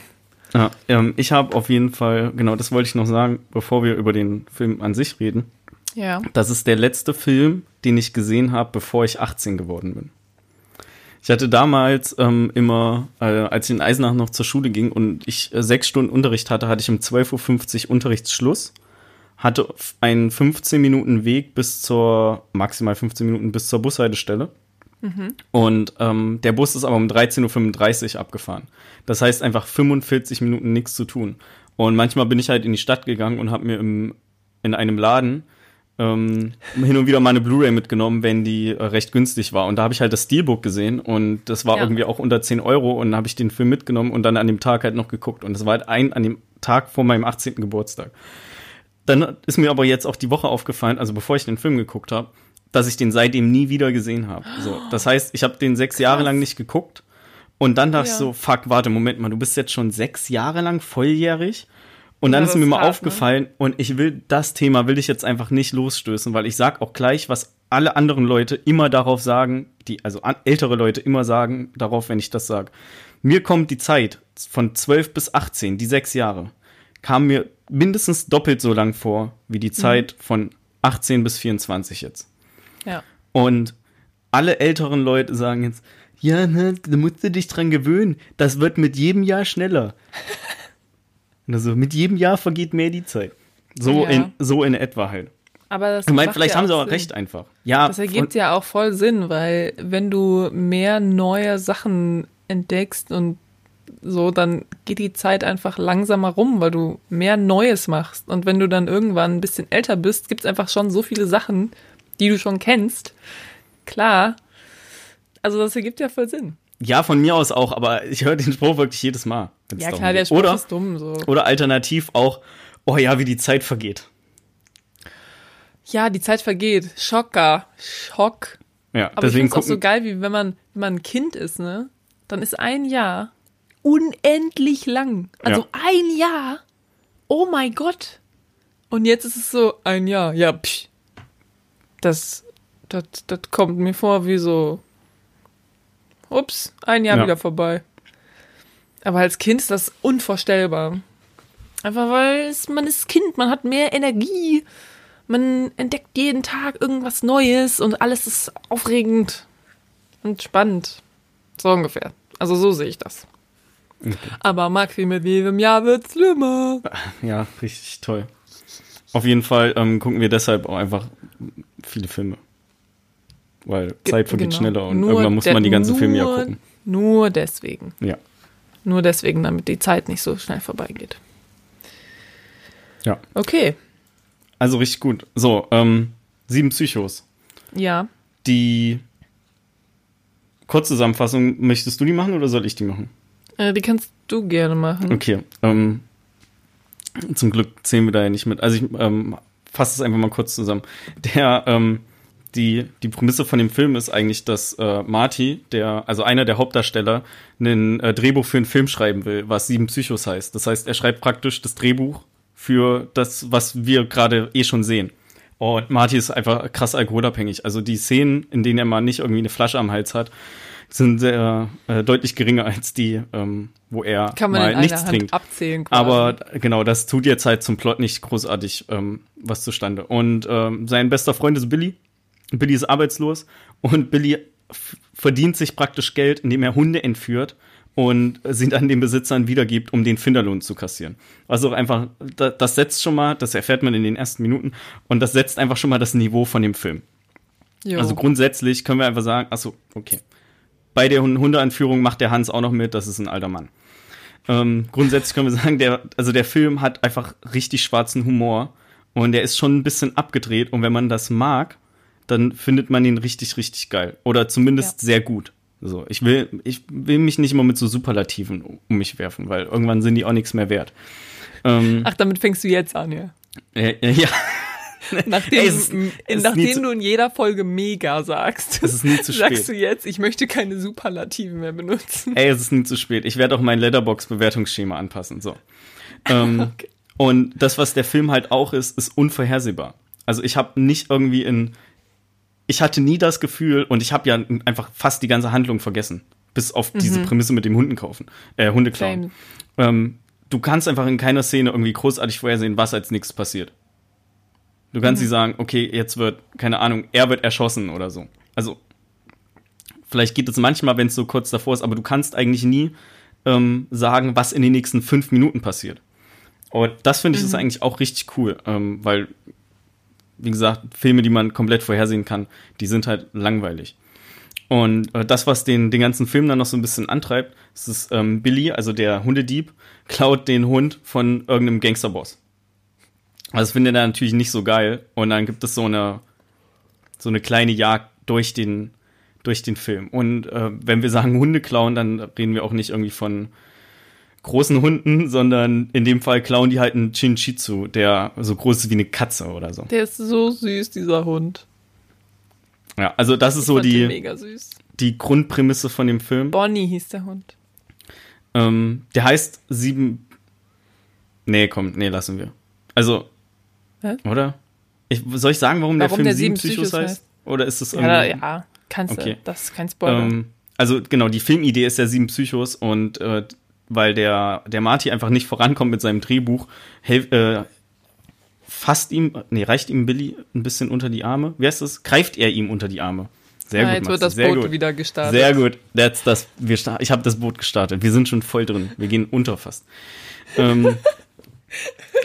Ja, ähm, ich habe auf jeden Fall, genau, das wollte ich noch sagen, bevor wir über den Film an sich reden. Ja. Das ist der letzte Film, den ich gesehen habe, bevor ich 18 geworden bin. Ich hatte damals ähm, immer, äh, als ich in Eisenach noch zur Schule ging und ich äh, sechs Stunden Unterricht hatte, hatte ich um 12.50 Uhr Unterrichtsschluss. hatte einen 15 Minuten Weg bis zur, maximal 15 Minuten bis zur Bushaltestelle. Und ähm, der Bus ist aber um 13.35 Uhr abgefahren. Das heißt einfach 45 Minuten nichts zu tun. Und manchmal bin ich halt in die Stadt gegangen und habe mir im, in einem Laden ähm, hin und wieder mal eine Blu-ray mitgenommen, wenn die äh, recht günstig war. Und da habe ich halt das Steelbook gesehen und das war Ja. irgendwie auch unter 10 Euro und dann habe ich den Film mitgenommen und dann an dem Tag halt noch geguckt. Und das war halt ein an dem Tag vor meinem 18. Geburtstag. Dann ist mir aber jetzt auch die Woche aufgefallen, also bevor ich den Film geguckt habe, dass ich den seitdem nie wieder gesehen habe. So, das heißt, ich habe den sechs Jahre lang nicht geguckt und dann dachte ich Ja. so, fuck, warte, Moment mal, du bist jetzt schon sechs Jahre lang volljährig und dann Ja, ist mir mal ne? aufgefallen und ich will das Thema will ich jetzt einfach nicht losstößen, weil ich sag auch gleich, was alle anderen Leute immer darauf sagen, die also ältere Leute immer sagen darauf, wenn ich das sage. Mir kommt die Zeit von 12 bis 18, die sechs Jahre, kam mir mindestens doppelt so lang vor wie Mhm. die Zeit von 18 bis 24 jetzt. Ja. Und alle älteren Leute sagen jetzt, ja, ne, da musst du dich dran gewöhnen. Das wird mit jedem Jahr schneller. Also mit jedem Jahr vergeht mehr die Zeit. So, Ja. in, so in etwa halt. Aber das Ich meine, vielleicht ja haben sie auch Sinn. recht einfach. Ja, Das ergibt ja auch voll Sinn, weil wenn du mehr neue Sachen entdeckst und so, dann geht die Zeit einfach langsamer rum, weil du mehr Neues machst. Und wenn du dann irgendwann ein bisschen älter bist, gibt es einfach schon so viele Sachen, die du schon kennst. Klar. Also das ergibt ja voll Sinn. ja, von mir aus auch, aber ich höre den Spruch wirklich jedes Mal. Ja klar, der. Spruch oder, ist dumm so. oder alternativ auch, oh ja, wie die Zeit vergeht. Ja, die Zeit vergeht. Schocker. Schock. Ja, Aber deswegen ich finde es auch so geil, wie wenn man, wenn man ein Kind ist, ne? Dann ist ein Jahr unendlich lang. Also Ja. ein Jahr. Oh mein Gott. Und jetzt ist es so, ein Jahr. Ja, psch. Das, das, das kommt mir vor wie so, ups, ein Jahr Ja. wieder vorbei. Aber als Kind ist das unvorstellbar. Einfach weil es, man ist Kind, man hat mehr Energie, man entdeckt jeden Tag irgendwas Neues und alles ist aufregend und spannend. So ungefähr. Also so sehe ich das. Aber Maxi, mit jedem Jahr wird schlimmer. Ja, richtig toll. Auf jeden Fall ähm, gucken wir deshalb auch einfach viele Filme. Weil Zeit vergeht Genau. schneller und Nur irgendwann muss man die ganzen Filme ja nur- gucken. Nur deswegen. Ja. Nur deswegen, damit die Zeit nicht so schnell vorbeigeht. Ja. Okay. Also richtig gut. So, ähm, sieben Psychos. Ja. Die Kurzzusammenfassung, möchtest du die machen oder soll ich die machen? Äh, die kannst du gerne machen. Okay. Ähm, zum Glück zählen wir da ja nicht mit. Also ich ähm, fasse es einfach mal kurz zusammen. Der, ähm, die, die Prämisse von dem Film ist eigentlich, dass äh, Marty, der, also einer der Hauptdarsteller, ein äh, Drehbuch für einen Film schreiben will, was sieben Psychos heißt. Das heißt, er schreibt praktisch das Drehbuch für das, was wir gerade eh schon sehen. Und Marty ist einfach krass alkoholabhängig. Also die Szenen, in denen er mal nicht irgendwie eine Flasche am Hals hat, sind sehr äh, deutlich geringer als die, ähm, wo er Kann man mal in nichts Hand trinkt. abzählen quasi. Aber genau, das tut jetzt halt zum Plot nicht großartig ähm, was zustande. Und ähm, sein bester Freund ist Billy. Billy ist arbeitslos und Billy verdient sich praktisch Geld, indem er Hunde entführt und sie dann den Besitzern wiedergibt, um den Finderlohn zu kassieren. Also einfach, das, das setzt schon mal, das erfährt man in den ersten Minuten und das setzt einfach schon mal das Niveau von dem Film. Jo. Also grundsätzlich können wir einfach sagen, achso, okay. Bei der Hund- Hundeanführung macht der Hans auch noch mit, das ist ein alter Mann. Ähm, grundsätzlich können wir sagen, der, also der Film hat einfach richtig schwarzen Humor und der ist schon ein bisschen abgedreht und wenn man das mag, dann findet man ihn richtig, richtig geil. Oder zumindest Ja. sehr gut. So, ich will, ich will mich nicht immer mit so Superlativen um um mich werfen, weil irgendwann sind die auch nichts mehr wert. Ähm, Ach, damit fängst du jetzt an, ja. äh, äh, ja, Nachdem, Ey, ist- nachdem zu- du in jeder Folge mega sagst, sagst du jetzt, ich möchte keine Superlativen mehr benutzen. Ey, es ist nie zu spät. Ich werde auch mein Letterbox-Bewertungsschema anpassen. So. Ähm, Und das, was der Film halt auch ist, ist unvorhersehbar. Also ich habe nicht irgendwie in. Ich hatte nie das Gefühl, und ich habe ja einfach fast die ganze Handlung vergessen. Bis auf diese Prämisse mit dem Hunden kaufen. Äh, Hunde klauen. Ähm, du kannst einfach in keiner Szene irgendwie großartig vorhersehen, was als nächstes passiert. Du kannst nicht sagen, okay, jetzt wird, keine Ahnung, er wird erschossen oder so. Also, vielleicht geht es manchmal, wenn es so kurz davor ist, aber du kannst eigentlich nie ähm, sagen, was in den nächsten fünf Minuten passiert. Und das finde ich ist eigentlich auch richtig cool, ähm, weil, wie gesagt, Filme, die man komplett vorhersehen kann, die sind halt langweilig. Und äh, das, was den, den ganzen Film dann noch so ein bisschen antreibt, ist es ähm, Billy, also der Hundedieb, klaut den Hund von irgendeinem Gangsterboss. Also das findet er natürlich nicht so geil. Und dann gibt es so eine, so eine kleine Jagd durch den, durch den Film. Und äh, wenn wir sagen Hunde klauen, dann reden wir auch nicht irgendwie von großen Hunden, sondern in dem Fall klauen die halt einen Chinchitsu, der so groß ist wie eine Katze oder so. Der ist so süß, dieser Hund. Ja, also das ist Ich so die, die Grundprämisse von dem Film. Bonnie hieß der Hund. Ähm, der heißt sieben. Nee, komm, nee, lassen wir. Also, Hä? oder? Ich, soll ich sagen, warum, der Warum Film der sieben Psychos Psychos heißt? Oder ist es Ja, da, irgendwie. ja kannst Okay. du. Das ist kein Spoiler. Ähm, also genau, die Filmidee ist ja Sieben Psychos und äh, weil der, der Marty einfach nicht vorankommt mit seinem Drehbuch, helf, äh, fasst ihm, nee, reicht ihm Billy ein bisschen unter die Arme. Wie heißt das? Greift er ihm unter die Arme. Sehr ja, gut, jetzt Maxi, wird das sehr Boot gut. wieder gestartet. Sehr gut. That's das. Wir ich habe das Boot gestartet. Wir sind schon voll drin. Wir gehen unter fast. ähm,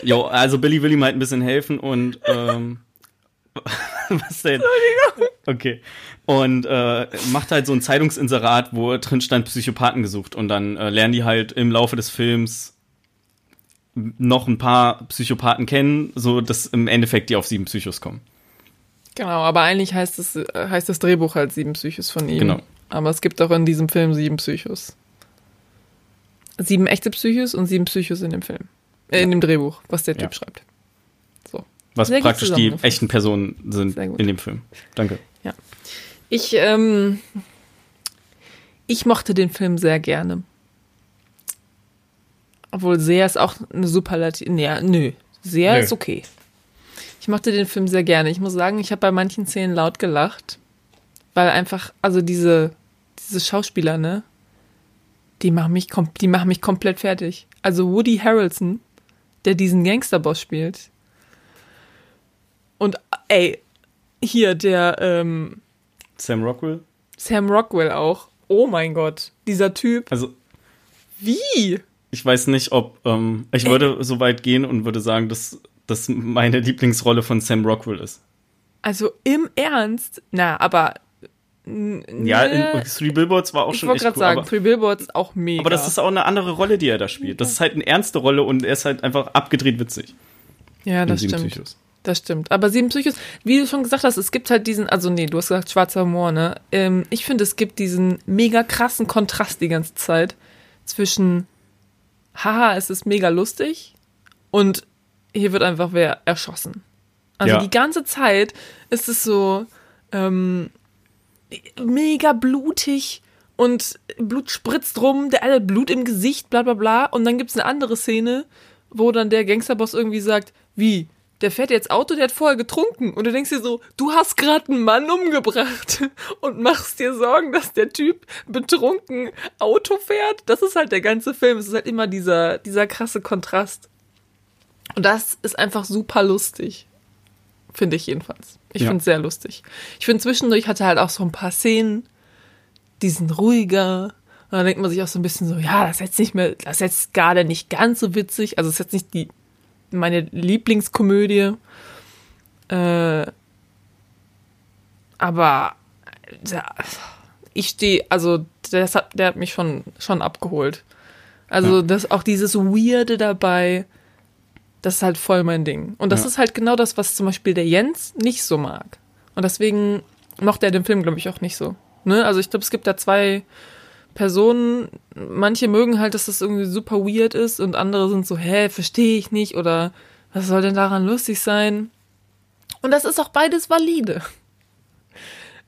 jo, also Billy will ihm halt ein bisschen helfen und ähm, was denn? Okay. Und äh, macht halt so ein Zeitungsinserat, wo drin stand Psychopathen gesucht. Und dann äh, lernen die halt im Laufe des Films noch ein paar Psychopathen kennen, so dass im Endeffekt die auf sieben Psychos kommen. Genau, aber eigentlich heißt, es, äh, heißt das Drehbuch halt Sieben Psychos von ihm. Genau. Aber es gibt auch in diesem Film sieben Psychos. Sieben echte Psychos und sieben Psychos in dem Film. Äh, In dem Drehbuch, was der Typ Ja. schreibt. Was Sehr praktisch die echten Personen sind in dem Film. Danke. Ich, ähm, ich mochte den Film sehr gerne. Obwohl sehr ist auch eine Superlativ. Nee, nö. Sehr Nö. ist okay. Ich mochte den Film sehr gerne. Ich muss sagen, ich habe bei manchen Szenen laut gelacht. Weil einfach, also diese, diese Schauspieler, ne? Die machen mich, die machen mich komplett fertig. Also Woody Harrelson, der diesen Gangsterboss spielt. Und ey, hier der, ähm, Sam Rockwell? Sam Rockwell auch. Oh mein Gott, dieser Typ. Also, Wie? ich weiß nicht, ob ähm, ich würde so weit gehen und würde sagen, dass das meine Lieblingsrolle von Sam Rockwell ist. Also im Ernst? Na, aber. Ja, in Three Billboards war auch ich schon wollte echt gerade cool. sagen, aber, Three Billboards auch mega. aber das ist auch eine andere Rolle, die er da spielt. Das ist halt eine ernste Rolle und er ist halt einfach abgedreht witzig. ja, das stimmt. Psychos. Das stimmt. Aber Sieben Psychos, wie du schon gesagt hast, es gibt halt diesen, also nee, du hast gesagt schwarzer Humor, ne? Ähm, ich finde, es gibt diesen mega krassen Kontrast die ganze Zeit zwischen, haha, es ist mega lustig und hier wird einfach wer erschossen. Also Ja. die ganze Zeit ist es so ähm, mega blutig und Blut spritzt rum, der alle Blut im Gesicht, bla bla bla. Und dann gibt's eine andere Szene, wo dann der Gangsterboss irgendwie sagt, wie, der fährt jetzt Auto, der hat vorher getrunken. Und du denkst dir so, du hast gerade einen Mann umgebracht und machst dir Sorgen, dass der Typ betrunken Auto fährt. Das ist halt der ganze Film. Es ist halt immer dieser, dieser krasse Kontrast. Und das ist einfach super lustig. Finde ich jedenfalls. Ich Ja. finde es sehr lustig. Ich finde zwischendurch hat er halt auch so ein paar Szenen, die sind ruhiger. Und dann denkt man sich auch so ein bisschen so, ja, das ist jetzt nicht mehr, das ist jetzt gerade nicht ganz so witzig. Also es ist jetzt nicht die, meine Lieblingskomödie. Äh, aber ja, ich stehe, also das hat, der hat mich schon, schon abgeholt. Also Ja. das auch dieses Weirde dabei, das ist halt voll mein Ding. Und das Ja. ist halt genau das, was zum Beispiel der Jens nicht so mag. Und deswegen mochte er den Film, glaube ich, auch nicht so. Ne? Also ich glaube, es gibt da zwei Personen. Manche mögen halt, dass das irgendwie super weird ist und andere sind so, hä, verstehe ich nicht oder was soll denn daran lustig sein? Und das ist auch beides valide.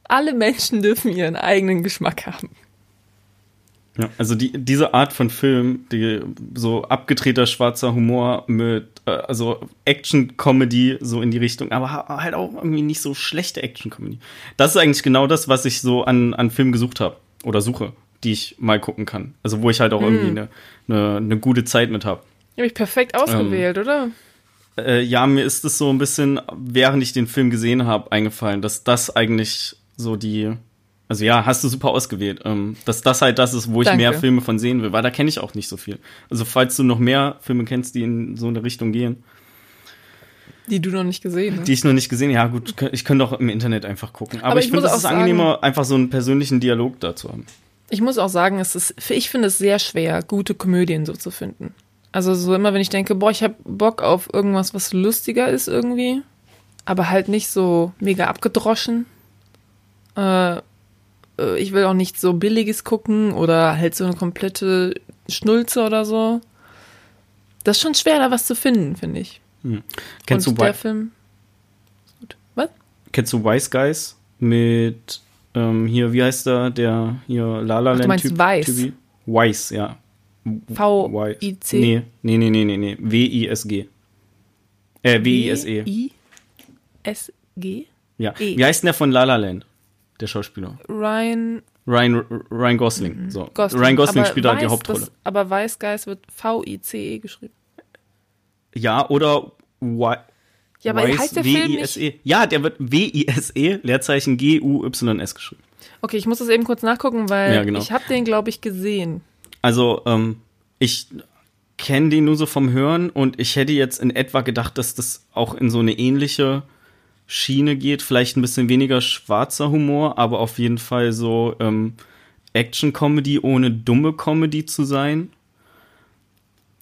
Alle Menschen dürfen ihren eigenen Geschmack haben. Ja, also die, diese Art von Film, die so abgedrehter schwarzer Humor mit, äh, also Action-Comedy so in die Richtung, aber ha- halt auch irgendwie nicht so schlechte Action-Comedy. Das ist eigentlich genau das, was ich so an, an Filmen gesucht habe oder suche, die ich mal gucken kann. Also wo ich halt auch irgendwie eine, eine, eine gute Zeit mit habe. Habe ich perfekt ausgewählt, oder? Äh, ja, mir ist es so ein bisschen, während ich den Film gesehen habe, eingefallen, dass das eigentlich so die, Also ja, hast du super ausgewählt. Ähm, dass das halt das ist, wo ich Danke. mehr Filme von sehen will, weil da kenne ich auch nicht so viel. Also falls du noch mehr Filme kennst, die in so eine Richtung gehen, Die du noch nicht gesehen hast. die ich noch nicht gesehen, ja gut, ich könnte doch im Internet einfach gucken. Aber, Aber ich, ich finde, es ist auch angenehmer, einfach so einen persönlichen Dialog dazu haben. Ich muss auch sagen, es ist, ich finde es sehr schwer, gute Komödien so zu finden. Also so immer, wenn ich denke, boah, ich habe Bock auf irgendwas, was lustiger ist irgendwie, aber halt nicht so mega abgedroschen. Äh, äh, ich will auch nicht so billiges gucken oder halt so eine komplette Schnulze oder so. Das ist schon schwer, da was zu finden, finde ich. Kennst Und du, der Wi Film. Gut. Was? kennst du Wise Guys mit ähm, hier, wie heißt der, der hier La La Ach, du Land meinst Typ? Wise, ja. V-I-C? Nee, nee, nee, nee, nee, nee. W-I-S-G. Äh, W-I-S-E. I-S-G? Ja. E. Wie heißt denn der von La La Land? Der Schauspieler. Ryan Ryan, Ryan Gosling. So. Mhm. Gosling. Ryan Gosling Aber spielt da die Weiss, Hauptrolle. Das, aber Weißgeist wird V-I-C-E geschrieben. Ja, oder Wi Ja, aber Wise, heißt der Film nicht? W-I-S-E. Ja, der wird W-I-S-E, Leerzeichen G-U-Y-S geschrieben. Okay, ich muss das eben kurz nachgucken, weil Ja, genau. ich habe den, glaube ich, gesehen. Also, ähm, ich kenne den nur so vom Hören und ich hätte jetzt in etwa gedacht, dass das auch in so eine ähnliche Schiene geht. Vielleicht ein bisschen weniger schwarzer Humor, aber auf jeden Fall so ähm, Action-Comedy ohne dumme Comedy zu sein.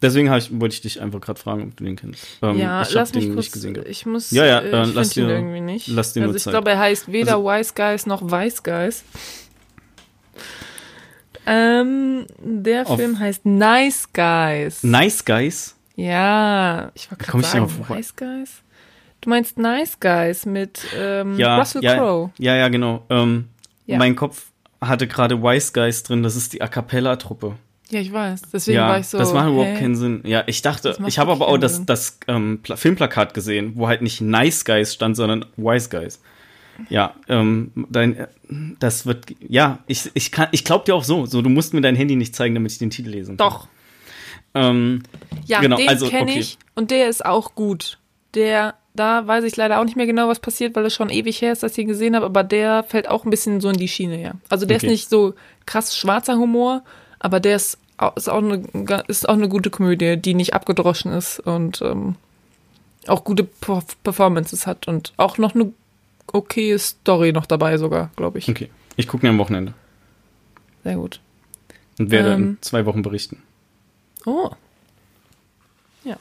Deswegen ich, wollte ich dich einfach gerade fragen, ob du den kennst. Ähm, ja, ich lass mich kurz. nicht gesehen. ich muss. Ja, ja, äh, ich lass ihn dir- irgendwie nicht. lass dir also ich glaube, er heißt weder Also- Wise Guys noch Weiß Guys. Ähm, der Film heißt Nice Guys. Nice Guys. Ja, ich Komm gerade ich sagen, auf- Nice Guys. Du meinst Nice Guys mit ähm, Ja, Russell ja, Crowe. ja, ja, genau. Ähm, Ja. Mein Kopf hatte gerade Wise Guys drin, das ist die A Cappella-Truppe. Ja, ich weiß. Deswegen ja, war ich so. das macht überhaupt hä? keinen Sinn. Ja, ich dachte, ich habe aber auch das, Sinn. das ähm, Pla Filmplakat gesehen, wo halt nicht Nice Guys stand, sondern Wise Guys. Ja, ähm, dein, das wird, ja, ich, ich kann, ich glaub dir auch so, so, du musst mir dein Handy nicht zeigen, damit ich den Titel lesen kann. Doch. Ähm, Ja, Genau, den also, kenne okay. ich und der ist auch gut. Der, da weiß ich leider auch nicht mehr genau, was passiert, weil es schon ewig her ist, dass ich ihn gesehen habe, aber der fällt auch ein bisschen so in die Schiene, ja. Also der Okay. ist nicht so krass schwarzer Humor, aber der ist, ist, auch eine, ist auch eine gute Komödie, die nicht abgedroschen ist und ähm, auch gute Per- Performances hat und auch noch eine okaye Story noch dabei sogar, glaube ich. okay, ich gucke mir am Wochenende Sehr gut. und werde in Ähm. zwei Wochen berichten. Oh. Ja.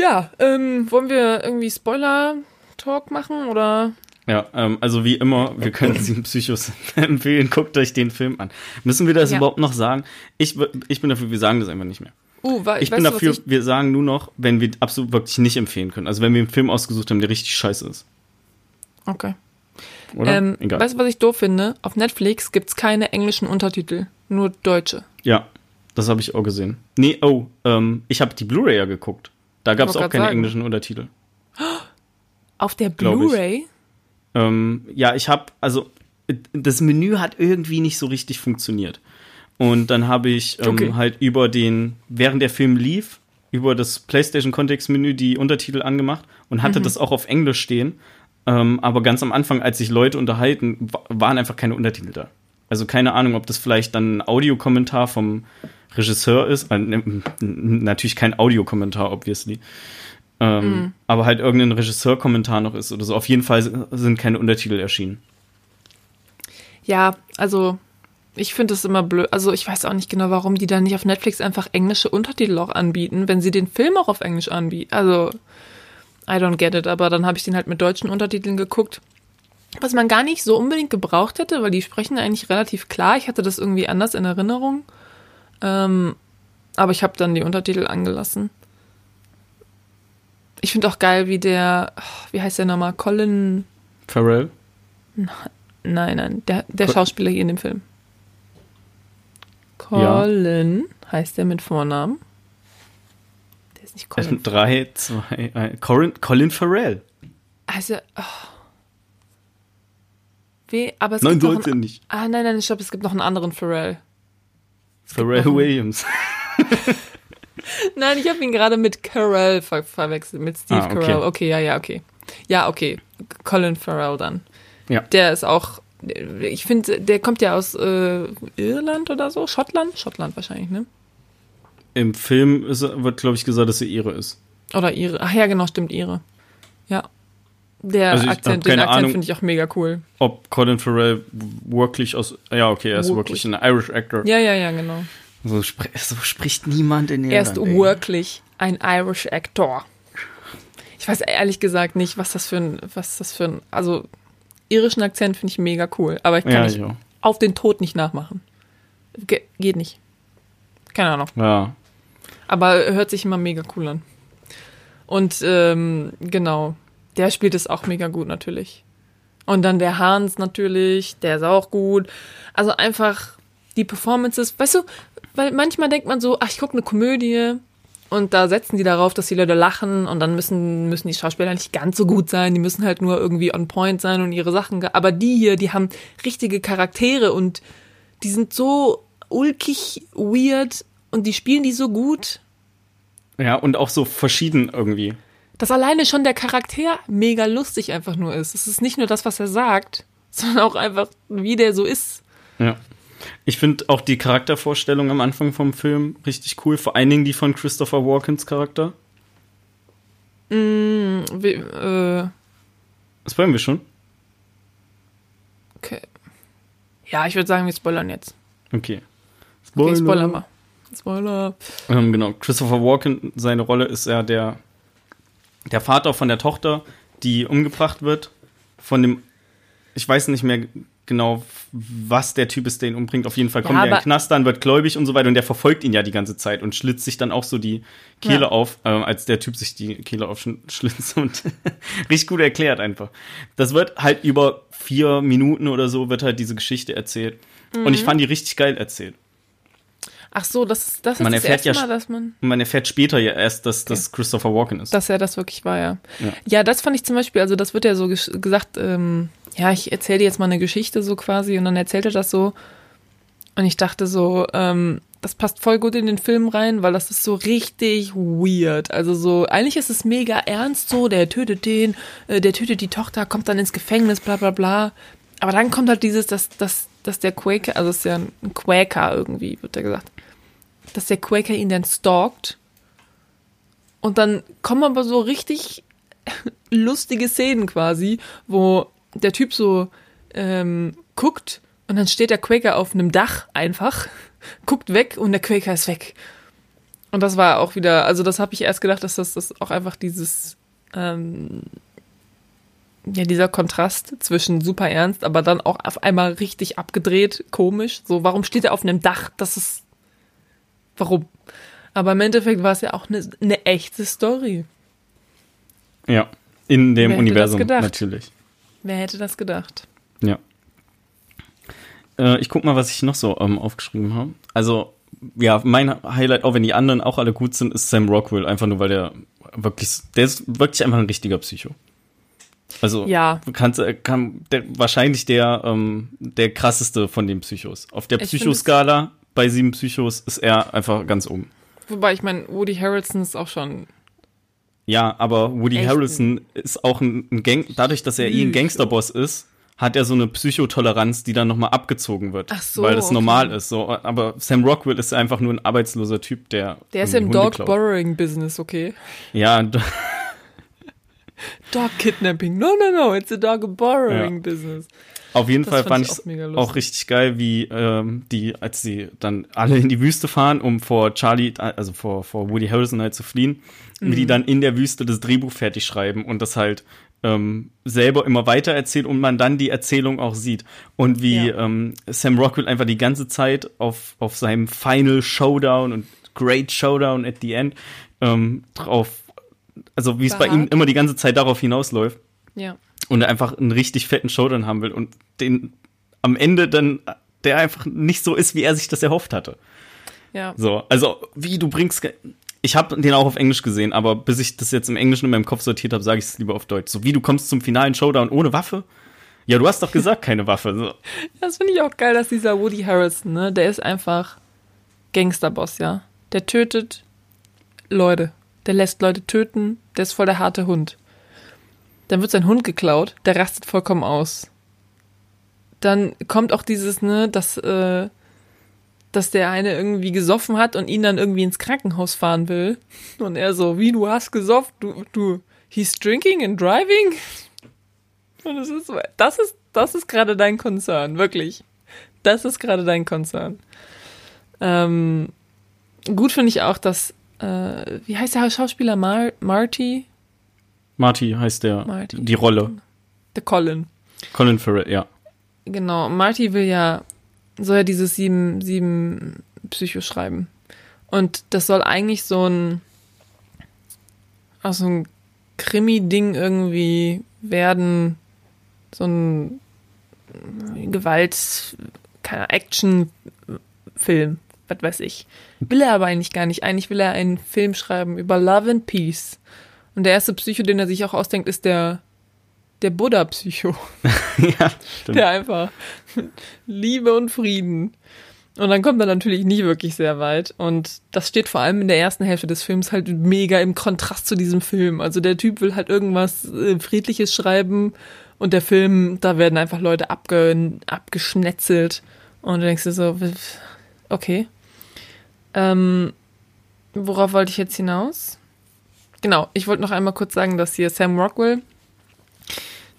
Ja, ähm, wollen wir irgendwie Spoiler-Talk machen oder? Ja, ähm, also wie immer, wir können Sieben Psychos empfehlen, guckt euch den Film an. Müssen wir das Ja. überhaupt noch sagen? Ich, ich bin dafür, wir sagen das einfach nicht mehr. Uh, weil, Ich bin du, dafür, ich, wir sagen nur noch, wenn wir absolut wirklich nicht empfehlen können. Also wenn wir einen Film ausgesucht haben, der richtig scheiße ist. okay. Oder? Ähm, Egal. weißt du, was ich doof finde? Auf Netflix gibt's keine englischen Untertitel, nur deutsche. Ja, das habe ich auch gesehen. Nee, oh, ähm, ich habe die Blu-ray ja geguckt. Da gab es auch keine sagen. englischen Untertitel. Auf der. Blu-ray? Ähm, ja, ich habe, also das Menü hat irgendwie nicht so richtig funktioniert. Und dann habe ich ähm, Okay. halt über den, während der Film lief, über das PlayStation-Kontextmenü die Untertitel angemacht und hatte das auch auf Englisch stehen. Ähm, aber ganz am Anfang, als sich Leute unterhalten, wa- waren einfach keine Untertitel da. Also keine Ahnung, ob das vielleicht dann ein Audiokommentar vom Regisseur ist. Ne, natürlich kein Audiokommentar, obviously. Ähm, Aber halt irgendein Regisseurkommentar noch ist oder so. Auf jeden Fall sind keine Untertitel erschienen. Ja, also ich finde es immer blöd. Also ich weiß auch nicht genau, warum die dann nicht auf Netflix einfach englische Untertitel auch anbieten, wenn sie den Film auch auf Englisch anbieten. Also I don't get it, aber dann habe ich den halt mit deutschen Untertiteln geguckt. Was man gar nicht so unbedingt gebraucht hätte, weil die sprechen eigentlich relativ klar. Ich hatte das irgendwie anders in Erinnerung. Ähm, aber ich habe dann die Untertitel angelassen. Ich finde auch geil, wie der, wie heißt der nochmal? Colin. Pharrell? Nein, nein, der, der Col- Schauspieler hier in dem Film. Ja. Colin heißt der mit Vornamen. Der ist nicht Colin. Drei, zwei, ein. Colin, Colin Farrell. Also, oh. Wie, aber es Nein, gibt noch sollte einen, nicht. Ah, nein, nein, ich glaube, es gibt noch einen anderen Pharrell. Pharrell Williams. Nein, ich habe ihn gerade mit Carell ver verwechselt, mit Steve Ah, okay. Carell. Okay, ja, ja, okay. Ja, okay. Colin Farrell dann. Ja. Der ist auch ich finde, der kommt ja aus äh, Irland oder so, Schottland, Schottland wahrscheinlich, ne? Im Film ist, wird, glaube ich, gesagt, dass er ihre ist. Oder ihre. Ach ja, genau, stimmt, ihre. Ja. Der Also ich Akzent, den Akzent finde ich auch mega cool. Ob Colin Farrell wirklich aus. Ja, okay, er ist Wirklich. wirklich ein Irish Actor. Ja, ja, ja, genau. So, spr so spricht niemand in Er ist Irland. ey. wirklich ein Irish Actor. Ich weiß ehrlich gesagt nicht, was das für ein, was das für ein, also irischen Akzent finde ich mega cool, aber ich kann Ja, nicht ja. auf den Tod nicht nachmachen. Ge geht nicht. Keine Ahnung. Ja. Aber hört sich immer mega cool an. Und ähm, genau, der spielt es auch mega gut natürlich. Und dann der Hans natürlich, der ist auch gut. Also einfach die Performances, weißt du, weil manchmal denkt man so, ach, ich gucke eine Komödie und da setzen die darauf, dass die Leute lachen und dann müssen, müssen die Schauspieler nicht ganz so gut sein, die müssen halt nur irgendwie on point sein und ihre Sachen. Aber die hier, die haben richtige Charaktere und die sind so ulkig, weird und die spielen die so gut, Ja, und auch so verschieden irgendwie. Dass alleine schon der Charakter mega lustig einfach nur ist. Es ist nicht nur das, was er sagt, sondern auch einfach, wie der so ist. Ja. Ich finde auch die Charaktervorstellung am Anfang vom Film richtig cool. Vor allen Dingen die von Christopher Walkens Charakter. Wie, äh, Das wollen wir schon. okay. Ja, ich würde sagen, wir spoilern jetzt. Okay. Okay, Spoiler mal. Spoiler. Ähm, genau, Christopher Walken, seine Rolle ist ja der, der Vater von der Tochter, die umgebracht wird. Von dem, ich weiß nicht mehr genau, was der Typ ist, der ihn umbringt. Auf jeden Fall kommt Ja, er in den Knast dann, wird gläubig und so weiter. Und der verfolgt ihn ja die ganze Zeit und schlitzt sich dann auch so die Kehle Ja. auf, ähm, als der Typ sich die Kehle aufschlitzt. Und richtig gut erklärt einfach. Das wird halt über vier Minuten oder so, wird halt diese Geschichte erzählt. Und Mhm. ich fand die richtig geil erzählt. Ach so, das ist das, ist Man das erfährt erste ja Mal, dass man, man erfährt später ja erst, dass das Christopher Walken ist. dass er das wirklich war, ja. Ja. Ja, das fand ich zum Beispiel, also das wird ja so ges gesagt, ähm, ja, ich erzähle dir jetzt mal eine Geschichte so quasi und dann erzählt er das so. Und ich dachte so, ähm, das passt voll gut in den Film rein, weil das ist so richtig weird. Also so, eigentlich ist es mega ernst so, der tötet den, äh, der tötet die Tochter, kommt dann ins Gefängnis, bla bla bla. Aber dann kommt halt dieses, dass, dass, dass der Quaker, also es ist ja ein Quaker irgendwie, wird da gesagt, dass der Quaker ihn dann stalkt. Und dann kommen aber so richtig lustige Szenen quasi, wo der Typ so ähm, guckt und dann steht der Quaker auf einem Dach einfach, guckt weg und der Quaker ist weg. Und das war auch wieder, also das habe ich erst gedacht, dass das, das auch einfach dieses, ähm, ja, dieser Kontrast zwischen super ernst, aber dann auch auf einmal richtig abgedreht, komisch. So, warum steht er auf einem Dach? Das ist, warum? Aber im Endeffekt war es ja auch eine, eine echte Story. Ja. In dem Wer hätte das Universum natürlich. Wer hätte das gedacht? Ja. Äh, ich guck mal, was ich noch so ähm, aufgeschrieben habe. Also, ja, mein Highlight, auch wenn die anderen auch alle gut sind, ist Sam Rockwell. Einfach nur, weil der wirklich, der ist wirklich einfach ein richtiger Psycho. Also, Ja. kannst, äh, kann, der, wahrscheinlich der, ähm, der krasseste von den Psychos. Auf der Psychoskala bei sieben Psychos ist er einfach ganz oben. Wobei, ich meine, Woody Harrelson ist auch schon. Ja, aber Woody? Harrelson ist auch ein, ein Gang, dadurch, dass er eh ein Psycho. Gangsterboss ist, hat er so eine Psychotoleranz, die dann nochmal abgezogen wird. Ach so, Weil das okay. normal ist. So. Aber Sam Rockwell ist einfach nur ein arbeitsloser Typ, der. Der ist im Hunde Dog klaut. Borrowing Business, okay? Ja, Dog Kidnapping. No, no, no, it's a Dog Borrowing Ja. Business. Auf jeden Das Fall fand ich auch auch, richtig geil, wie ähm, die, als sie dann alle in die Wüste fahren, um vor Charlie, also vor, vor Woody Harrelson halt zu fliehen, wie Mhm. die dann in der Wüste das Drehbuch fertig schreiben und das halt ähm, selber immer weiter erzählt und man dann die Erzählung auch sieht. Und wie Ja. ähm, Sam Rockwell einfach die ganze Zeit auf, auf seinem Final Showdown und Great Showdown at the End ähm, drauf, also wie es bei ihm immer die ganze Zeit darauf hinausläuft Ja. Und einfach einen richtig fetten Showdown haben will und den am Ende dann der einfach nicht so ist, wie er sich das erhofft hatte. Ja. So, also wie du bringst ich habe den auch auf Englisch gesehen, aber bis ich das jetzt im Englischen in meinem Kopf sortiert habe, sage ich es lieber auf Deutsch. So wie du kommst zum finalen Showdown ohne Waffe? Ja, du hast doch gesagt, keine Waffe. So. Das finde ich auch geil, dass dieser Woody Harrelson, ne, der ist einfach Gangsterboss, ja. Der tötet Leute. Der lässt Leute töten. Der ist voll der harte Hund. Dann wird sein Hund geklaut. Der rastet vollkommen aus. dann kommt auch dieses, ne, dass, äh, dass der eine irgendwie gesoffen hat und ihn dann irgendwie ins Krankenhaus fahren will. Und er so, wie, du hast gesoffen? Du, du, he's drinking and driving? Und das ist, das ist, das ist gerade dein Konzern, wirklich. Das ist gerade dein Konzern. Ähm, gut finde ich auch, dass, äh, wie heißt der Schauspieler? Mar Marty? Marty heißt der, Marty. die Rolle. Der Colin. Colin Farrell, ja. Genau, Marty will ja, soll ja dieses sieben, sieben Psycho schreiben. Und das soll eigentlich so ein, auch so ein Krimi-Ding irgendwie werden, so ein Gewalt, keiner Action-Film, was weiß ich. Will er aber eigentlich gar nicht. Eigentlich will er einen Film schreiben über Love and Peace. Und der erste Psycho, den er sich auch ausdenkt, ist der, der Buddha-Psycho. ja, stimmt. Der einfach Liebe und Frieden. Und dann kommt er natürlich nicht wirklich sehr weit. Und das steht vor allem in der ersten Hälfte des Films halt mega im Kontrast zu diesem Film. Also der Typ will halt irgendwas äh, Friedliches schreiben und der Film, da werden einfach Leute abge abgeschnetzelt. Und du denkst dir so, okay. Ähm, worauf wollte ich jetzt hinaus? Genau, ich wollte noch einmal kurz sagen, dass hier Sam Rockwell,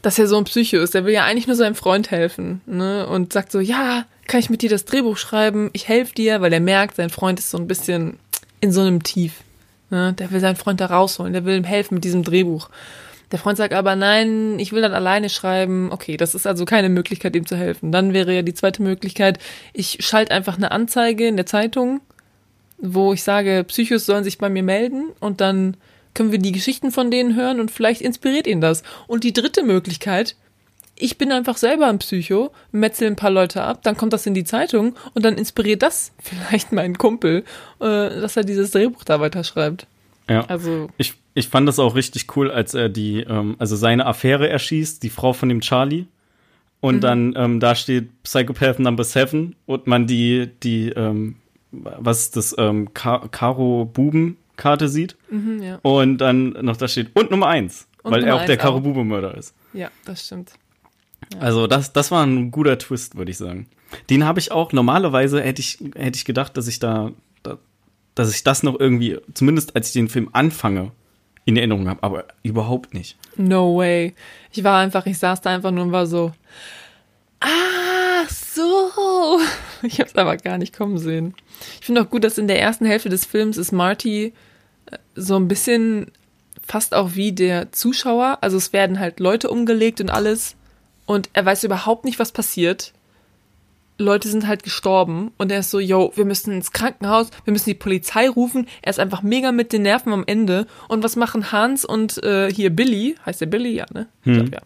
dass er so ein Psycho ist. Der will ja eigentlich nur seinem Freund helfen, ne? Und sagt so, ja, kann ich mit dir das Drehbuch schreiben? Ich helfe dir, weil er merkt, sein Freund ist so ein bisschen in so einem Tief. Ne? Der will seinen Freund da rausholen, der will ihm helfen mit diesem Drehbuch. Der Freund sagt aber, nein, ich will das alleine schreiben. Okay, das ist also keine Möglichkeit, ihm zu helfen. Dann wäre ja die zweite Möglichkeit, ich schalte einfach eine Anzeige in der Zeitung, wo ich sage, Psychos sollen sich bei mir melden und dann können wir die Geschichten von denen hören und vielleicht inspiriert ihn das. Und die dritte Möglichkeit, ich bin einfach selber ein Psycho, metzel ein paar Leute ab, dann kommt das in die Zeitung und dann inspiriert das vielleicht meinen Kumpel, äh, dass er dieses Drehbuch da weiterschreibt. Ja. Also Ich, ich fand das auch richtig cool, als er die, ähm, also seine Affäre erschießt, die Frau von dem Charlie. Und dann ähm, da steht Psychopath Number Seven und man die, die, ähm, was ist das, ähm, Ka Buben-Karte sieht. mhm, ja. Und dann noch da steht, und Nummer eins, Und weil er Nummer auch der eins Karo auch. Bube-Mörder ist. ja, das stimmt. Also das, das war ein guter Twist, würde ich sagen. Den habe ich auch, normalerweise hätte ich, hätte ich gedacht, dass ich da, da, dass ich das noch irgendwie, zumindest als ich den Film anfange, in Erinnerung habe, aber überhaupt nicht. No way. Ich war einfach, ich saß da einfach nur und war so, ah, so. Ich hab's aber gar nicht kommen sehen. Ich finde auch gut, dass in der ersten Hälfte des Films ist Marty so ein bisschen fast auch wie der Zuschauer. Also es werden halt Leute umgelegt und alles. Und er weiß überhaupt nicht, was passiert. Leute sind halt gestorben und er ist so, yo, wir müssen ins Krankenhaus, wir müssen die Polizei rufen. Er ist einfach mega mit den Nerven am Ende. Und was machen Hans und äh, hier Billy? Heißt der Billy? Ja, ne? Ich glaub, ja.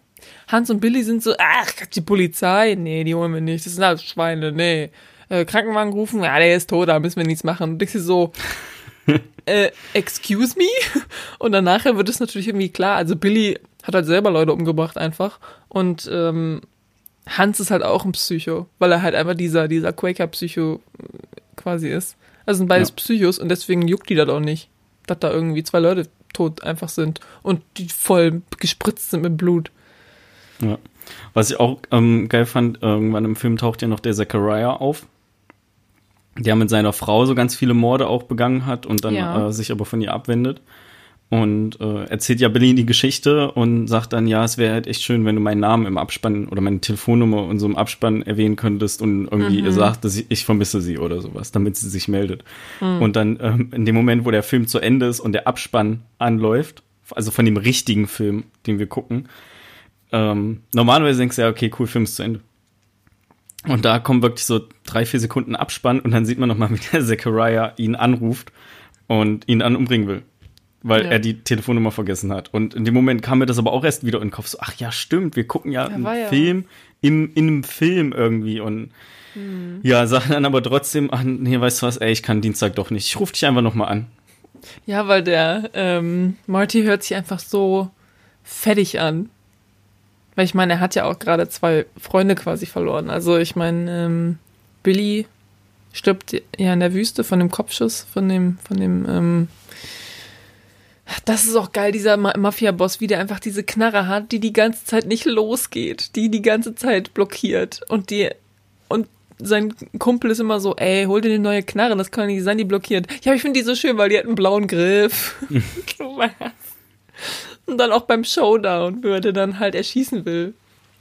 Hans und Billy sind so, ach, die Polizei? Nee, die holen wir nicht. Das sind alles Schweine, nee. Äh, Krankenwagen rufen? Ja, der ist tot, da müssen wir nichts machen. Und ich so, äh, excuse me? Und dann nachher wird es natürlich irgendwie klar. Also Billy hat halt selber Leute umgebracht einfach. Und ähm, Hans ist halt auch ein Psycho, weil er halt einfach dieser, dieser Quaker-Psycho äh, quasi ist. Also sind beides Ja. Psychos und deswegen juckt die das auch nicht, dass da irgendwie zwei Leute tot einfach sind und die voll gespritzt sind mit Blut. Ja. Was ich auch ähm, geil fand, irgendwann im Film taucht ja noch der Zachariah auf, der mit seiner Frau so ganz viele Morde auch begangen hat und dann Ja. äh, sich aber von ihr abwendet. Und äh, erzählt ja Billy die Geschichte und sagt dann, ja, es wäre halt echt schön, wenn du meinen Namen im Abspann oder meine Telefonnummer und so im Abspann erwähnen könntest und irgendwie Mhm. ihr sagt, dass ich, ich vermisse sie oder sowas, damit sie sich meldet. Mhm. Und dann ähm, in dem Moment, wo der Film zu Ende ist und der Abspann anläuft, also von dem richtigen Film, den wir gucken, ähm, normalerweise denkst du ja, okay, cool, Film ist zu Ende. Und da kommen wirklich so drei, vier Sekunden Abspann und dann sieht man nochmal, wie der Zachariah ihn anruft und ihn dann umbringen will. Weil Ja. er die Telefonnummer vergessen hat. Und in dem Moment kam mir das aber auch erst wieder in den Kopf. So, ach ja, stimmt, wir gucken ja, Ja, einen ja. Film im, in einem Film irgendwie. Und Hm. ja, sagen dann aber trotzdem, ach nee, weißt du was, ey, ich kann Dienstag doch nicht. Ich rufe dich einfach nochmal an. Ja, weil der ähm, Marty hört sich einfach so fettig an. Weil ich meine, er hat ja auch gerade zwei Freunde quasi verloren. Also ich meine, ähm, Billy stirbt ja in der Wüste von dem Kopfschuss, von dem, von dem, ähm, Das ist auch geil, dieser Ma Mafia-Boss, wie der einfach diese Knarre hat, die die ganze Zeit nicht losgeht, die die ganze Zeit blockiert und die und sein Kumpel ist immer so, ey, hol dir eine neue Knarre, das kann nicht sein, die blockiert. Ja, ich finde die so schön, weil die hat einen blauen Griff. und dann auch beim Showdown, wo er dann halt erschießen will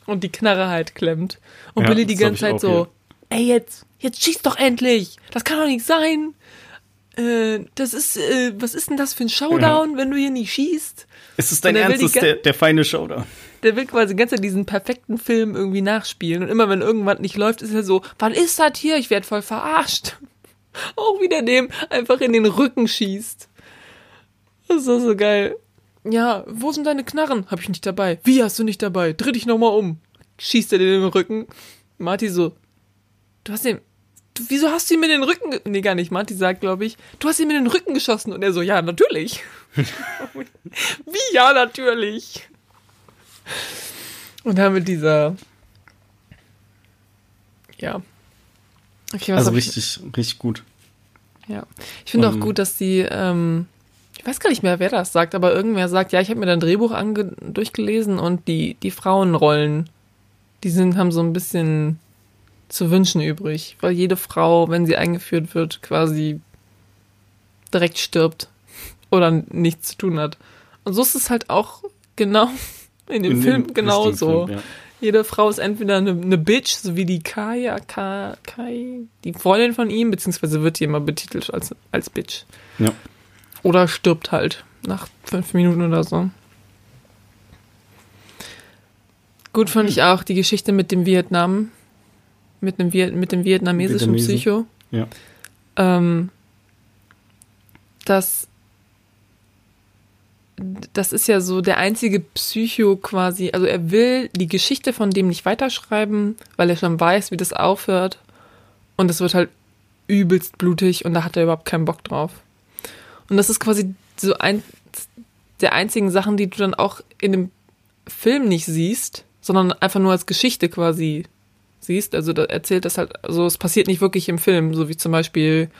und die Knarre halt klemmt. Und Ja, Billy die ganze Zeit so, ey, jetzt, jetzt schieß doch endlich. Das kann doch nicht sein. Äh, das ist, äh, was ist denn das für ein Showdown, wenn du hier nicht schießt? Ist es dein er Ernst, ist der, der feine Showdown? Der will quasi die ganze Zeit diesen perfekten Film irgendwie nachspielen. Und immer wenn irgendwas nicht läuft, ist er so, was ist das hier? Ich werde voll verarscht. Auch wieder dem einfach in den Rücken schießt. Das ist doch so geil. Ja, wo sind deine Knarren? Hab ich nicht dabei. Wie hast du nicht dabei? Dreh dich nochmal um. Schießt er dir den Rücken. Marty so, du hast den, du, wieso hast du ihm in den Rücken, ge nee, gar nicht. Marty sagt, glaube ich, du hast ihm in den Rücken geschossen. Und er so, ja, natürlich. Wie, ja, natürlich. Und dann mit dieser, ja. Okay, was Also hab ich- richtig, richtig gut. ja. Ich finde auch Ähm, gut, dass die, ähm, ich weiß gar nicht mehr, wer das sagt, aber irgendwer sagt, ja, ich habe mir dein Drehbuch durchgelesen und die, die Frauenrollen, die sind, haben so ein bisschen zu wünschen übrig, weil jede Frau, wenn sie eingeführt wird, quasi direkt stirbt oder nichts zu tun hat. Und so ist es halt auch genau in dem In Film dem genauso. Film, ja. Jede Frau ist entweder eine, eine Bitch, so wie die Kaya, Ka, Kai, die Freundin von ihm, beziehungsweise wird die immer betitelt als, als Bitch. Ja. Oder stirbt halt nach fünf Minuten oder so. Gut fand ich auch die Geschichte mit dem Vietnam, mit dem, Viet, mit dem vietnamesischen Vietnamesen. Psycho. Ja. Ähm, das, das ist ja so der einzige Psycho quasi, also er will die Geschichte von dem nicht weiterschreiben, weil er schon weiß, wie das aufhört. Und es wird halt übelst blutig und da hat er überhaupt keinen Bock drauf. Und das ist quasi so ein der einzigen Sachen, die du dann auch in dem Film nicht siehst, sondern einfach nur als Geschichte quasi siehst. Also da erzählt das halt, also es passiert nicht wirklich im Film, so wie zum Beispiel,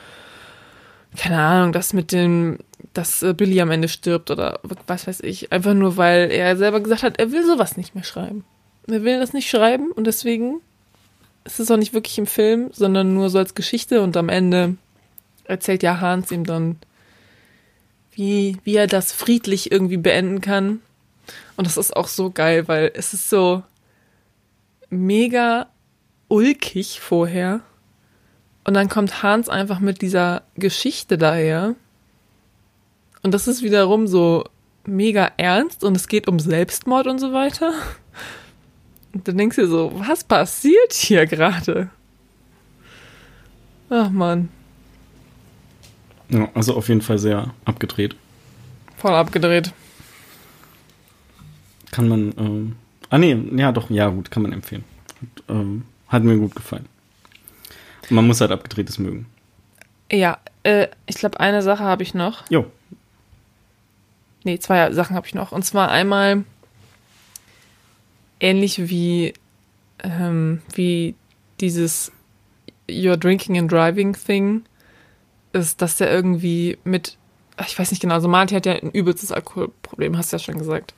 keine Ahnung, das mit dem, dass äh, Billy am Ende stirbt oder was weiß ich. Einfach nur, weil er selber gesagt hat, er will sowas nicht mehr schreiben. Er will das nicht schreiben und deswegen ist es auch nicht wirklich im Film, sondern nur so als Geschichte und am Ende erzählt ja Hans ihm dann, wie, wie er das friedlich irgendwie beenden kann. Und das ist auch so geil, weil es ist so mega ulkig vorher. Und dann kommt Hans einfach mit dieser Geschichte daher. Und das ist wiederum so mega ernst und es geht um Selbstmord und so weiter. Und dann denkst du dir so, was passiert hier gerade? Ach man, ja. Also auf jeden Fall sehr abgedreht. voll abgedreht. Kann man, ähm, ah nee, ja doch, ja gut, kann man empfehlen. Hat, ähm, hat mir gut gefallen. Man muss halt abgedrehtes mögen. Ja, äh, ich glaube, eine Sache habe ich noch. Jo, Nee, zwei Sachen habe ich noch. Und zwar einmal ähnlich wie, ähm, wie dieses You're Drinking and Driving Thing ist, dass der irgendwie mit, ich weiß nicht genau, also Marty hat ja ein übelstes Alkoholproblem, hast du ja schon gesagt.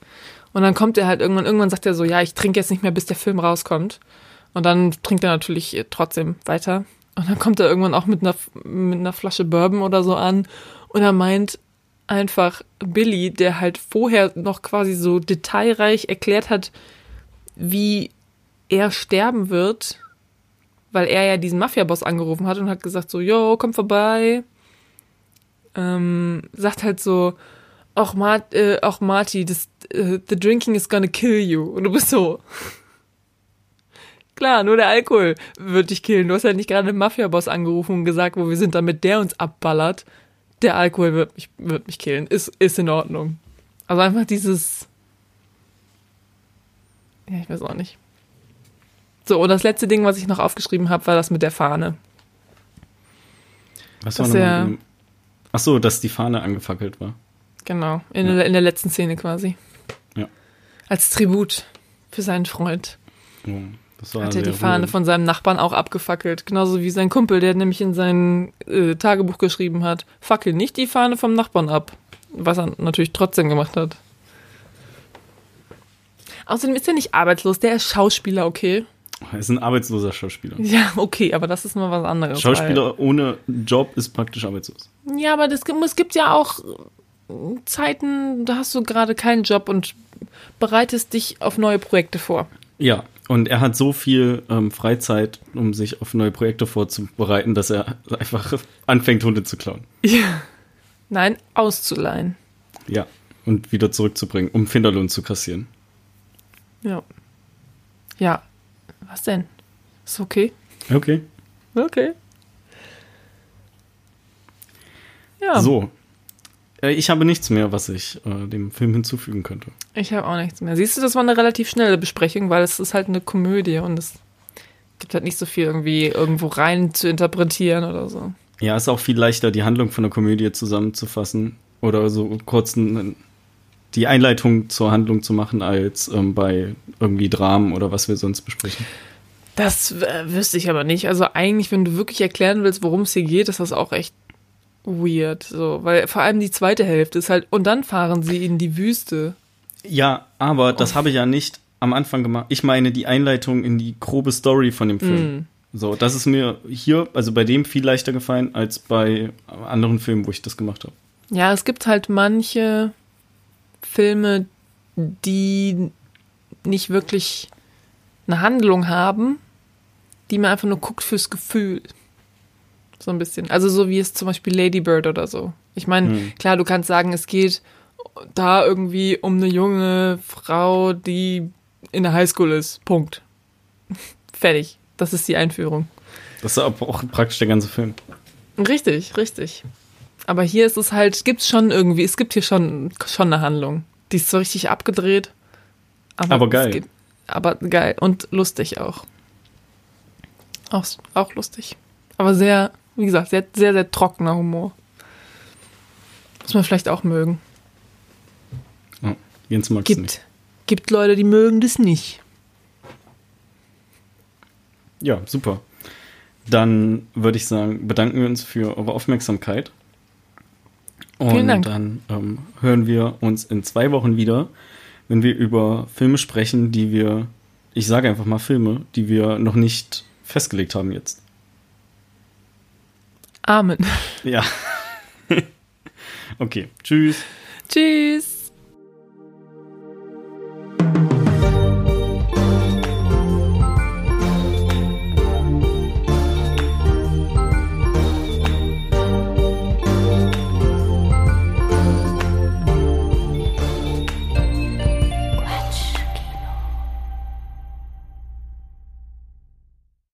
Und dann kommt er halt irgendwann, irgendwann sagt er so, ja, ich trinke jetzt nicht mehr, bis der Film rauskommt. Und dann trinkt er natürlich trotzdem weiter. Und dann kommt er irgendwann auch mit einer, mit einer Flasche Bourbon oder so an. Und er meint einfach Billy, der halt vorher noch quasi so detailreich erklärt hat, wie er sterben wird, weil er ja diesen Mafia-Boss angerufen hat und hat gesagt so, yo, komm vorbei. Ähm, sagt halt so, auch, Mart, äh, auch Marty, das, äh, the drinking is gonna kill you. Und du bist so, klar, nur der Alkohol wird dich killen. Du hast halt nicht gerade den Mafia-Boss angerufen und gesagt, wo wir sind, damit der uns abballert. Der Alkohol wird mich, wird mich killen. Ist, ist in Ordnung. Also einfach dieses, ja, ich weiß auch nicht. So, und das letzte Ding, was ich noch aufgeschrieben habe, war das mit der Fahne. was Dass war er-? Ach so, dass die Fahne angefackelt war. Genau, in, Ja. der, in der letzten Szene quasi. Ja. Als Tribut für seinen Freund. Oh, das war Hat er die Fahne rührend. von seinem Nachbarn auch abgefackelt. Genauso wie sein Kumpel, der nämlich in sein äh, Tagebuch geschrieben hat, fackel nicht die Fahne vom Nachbarn ab. was er natürlich trotzdem gemacht hat. Außerdem ist er nicht arbeitslos, der ist Schauspieler, okay. Er ist ein arbeitsloser Schauspieler. Ja, okay, aber das ist mal was anderes. Schauspieler ohne Job ist praktisch arbeitslos. Ja, aber das, es gibt ja auch Zeiten, da hast du gerade keinen Job und bereitest dich auf neue Projekte vor. Ja, und er hat so viel ähm, Freizeit, um sich auf neue Projekte vorzubereiten, dass er einfach anfängt, Hunde zu klauen. Ja. Nein, auszuleihen. Ja, und wieder zurückzubringen, um Finderlohn zu kassieren. Ja. Ja. Was denn? Ist okay? Okay. Okay. Ja. So. Äh, Ich habe nichts mehr, was ich äh, dem Film hinzufügen könnte. Ich habe auch nichts mehr. Siehst du, das war eine relativ schnelle Besprechung, weil es ist halt eine Komödie und es gibt halt nicht so viel irgendwie irgendwo rein zu interpretieren oder so. Ja, ist auch viel leichter, die Handlung von der Komödie zusammenzufassen oder so kurz ein, die Einleitung zur Handlung zu machen, als ähm, bei irgendwie Dramen oder was wir sonst besprechen. Das äh, wüsste ich aber nicht. Also eigentlich, wenn du wirklich erklären willst, worum es hier geht, ist das auch echt weird. So, weil vor allem die zweite Hälfte ist halt, und dann fahren sie in die Wüste. Ja, aber das habe ich ja nicht am Anfang gemacht. Ich meine die Einleitung in die grobe Story von dem Film. So, das ist mir hier, also bei dem viel leichter gefallen als bei anderen Filmen, wo ich das gemacht habe. Ja, es gibt halt manche Filme, die nicht wirklich eine Handlung haben, die man einfach nur guckt fürs Gefühl. So ein bisschen. Also so wie es zum Beispiel Lady Bird oder so. Ich meine, Hm. klar, du kannst sagen, es geht da irgendwie um eine junge Frau, die in der Highschool ist. Punkt. Fertig. Das ist die Einführung. Das ist aber auch praktisch der ganze Film. Richtig, richtig. Aber hier ist es halt, gibt's schon irgendwie, es gibt hier schon, schon eine Handlung. Die ist so richtig abgedreht. Aber es geil. Geht, aber geil und lustig auch. auch. Auch lustig. Aber sehr, wie gesagt, sehr, sehr, sehr trockener Humor. Muss man vielleicht auch mögen. Ja, Jens nicht. Gibt, gibt Leute, die mögen das nicht. Ja, super. Dann würde ich sagen, bedanken wir uns für eure Aufmerksamkeit. Und dann ähm, hören wir uns in zwei Wochen wieder, wenn wir über Filme sprechen, die wir, ich sage einfach mal Filme, die wir noch nicht festgelegt haben jetzt. Amen. Ja. okay, tschüss. Tschüss.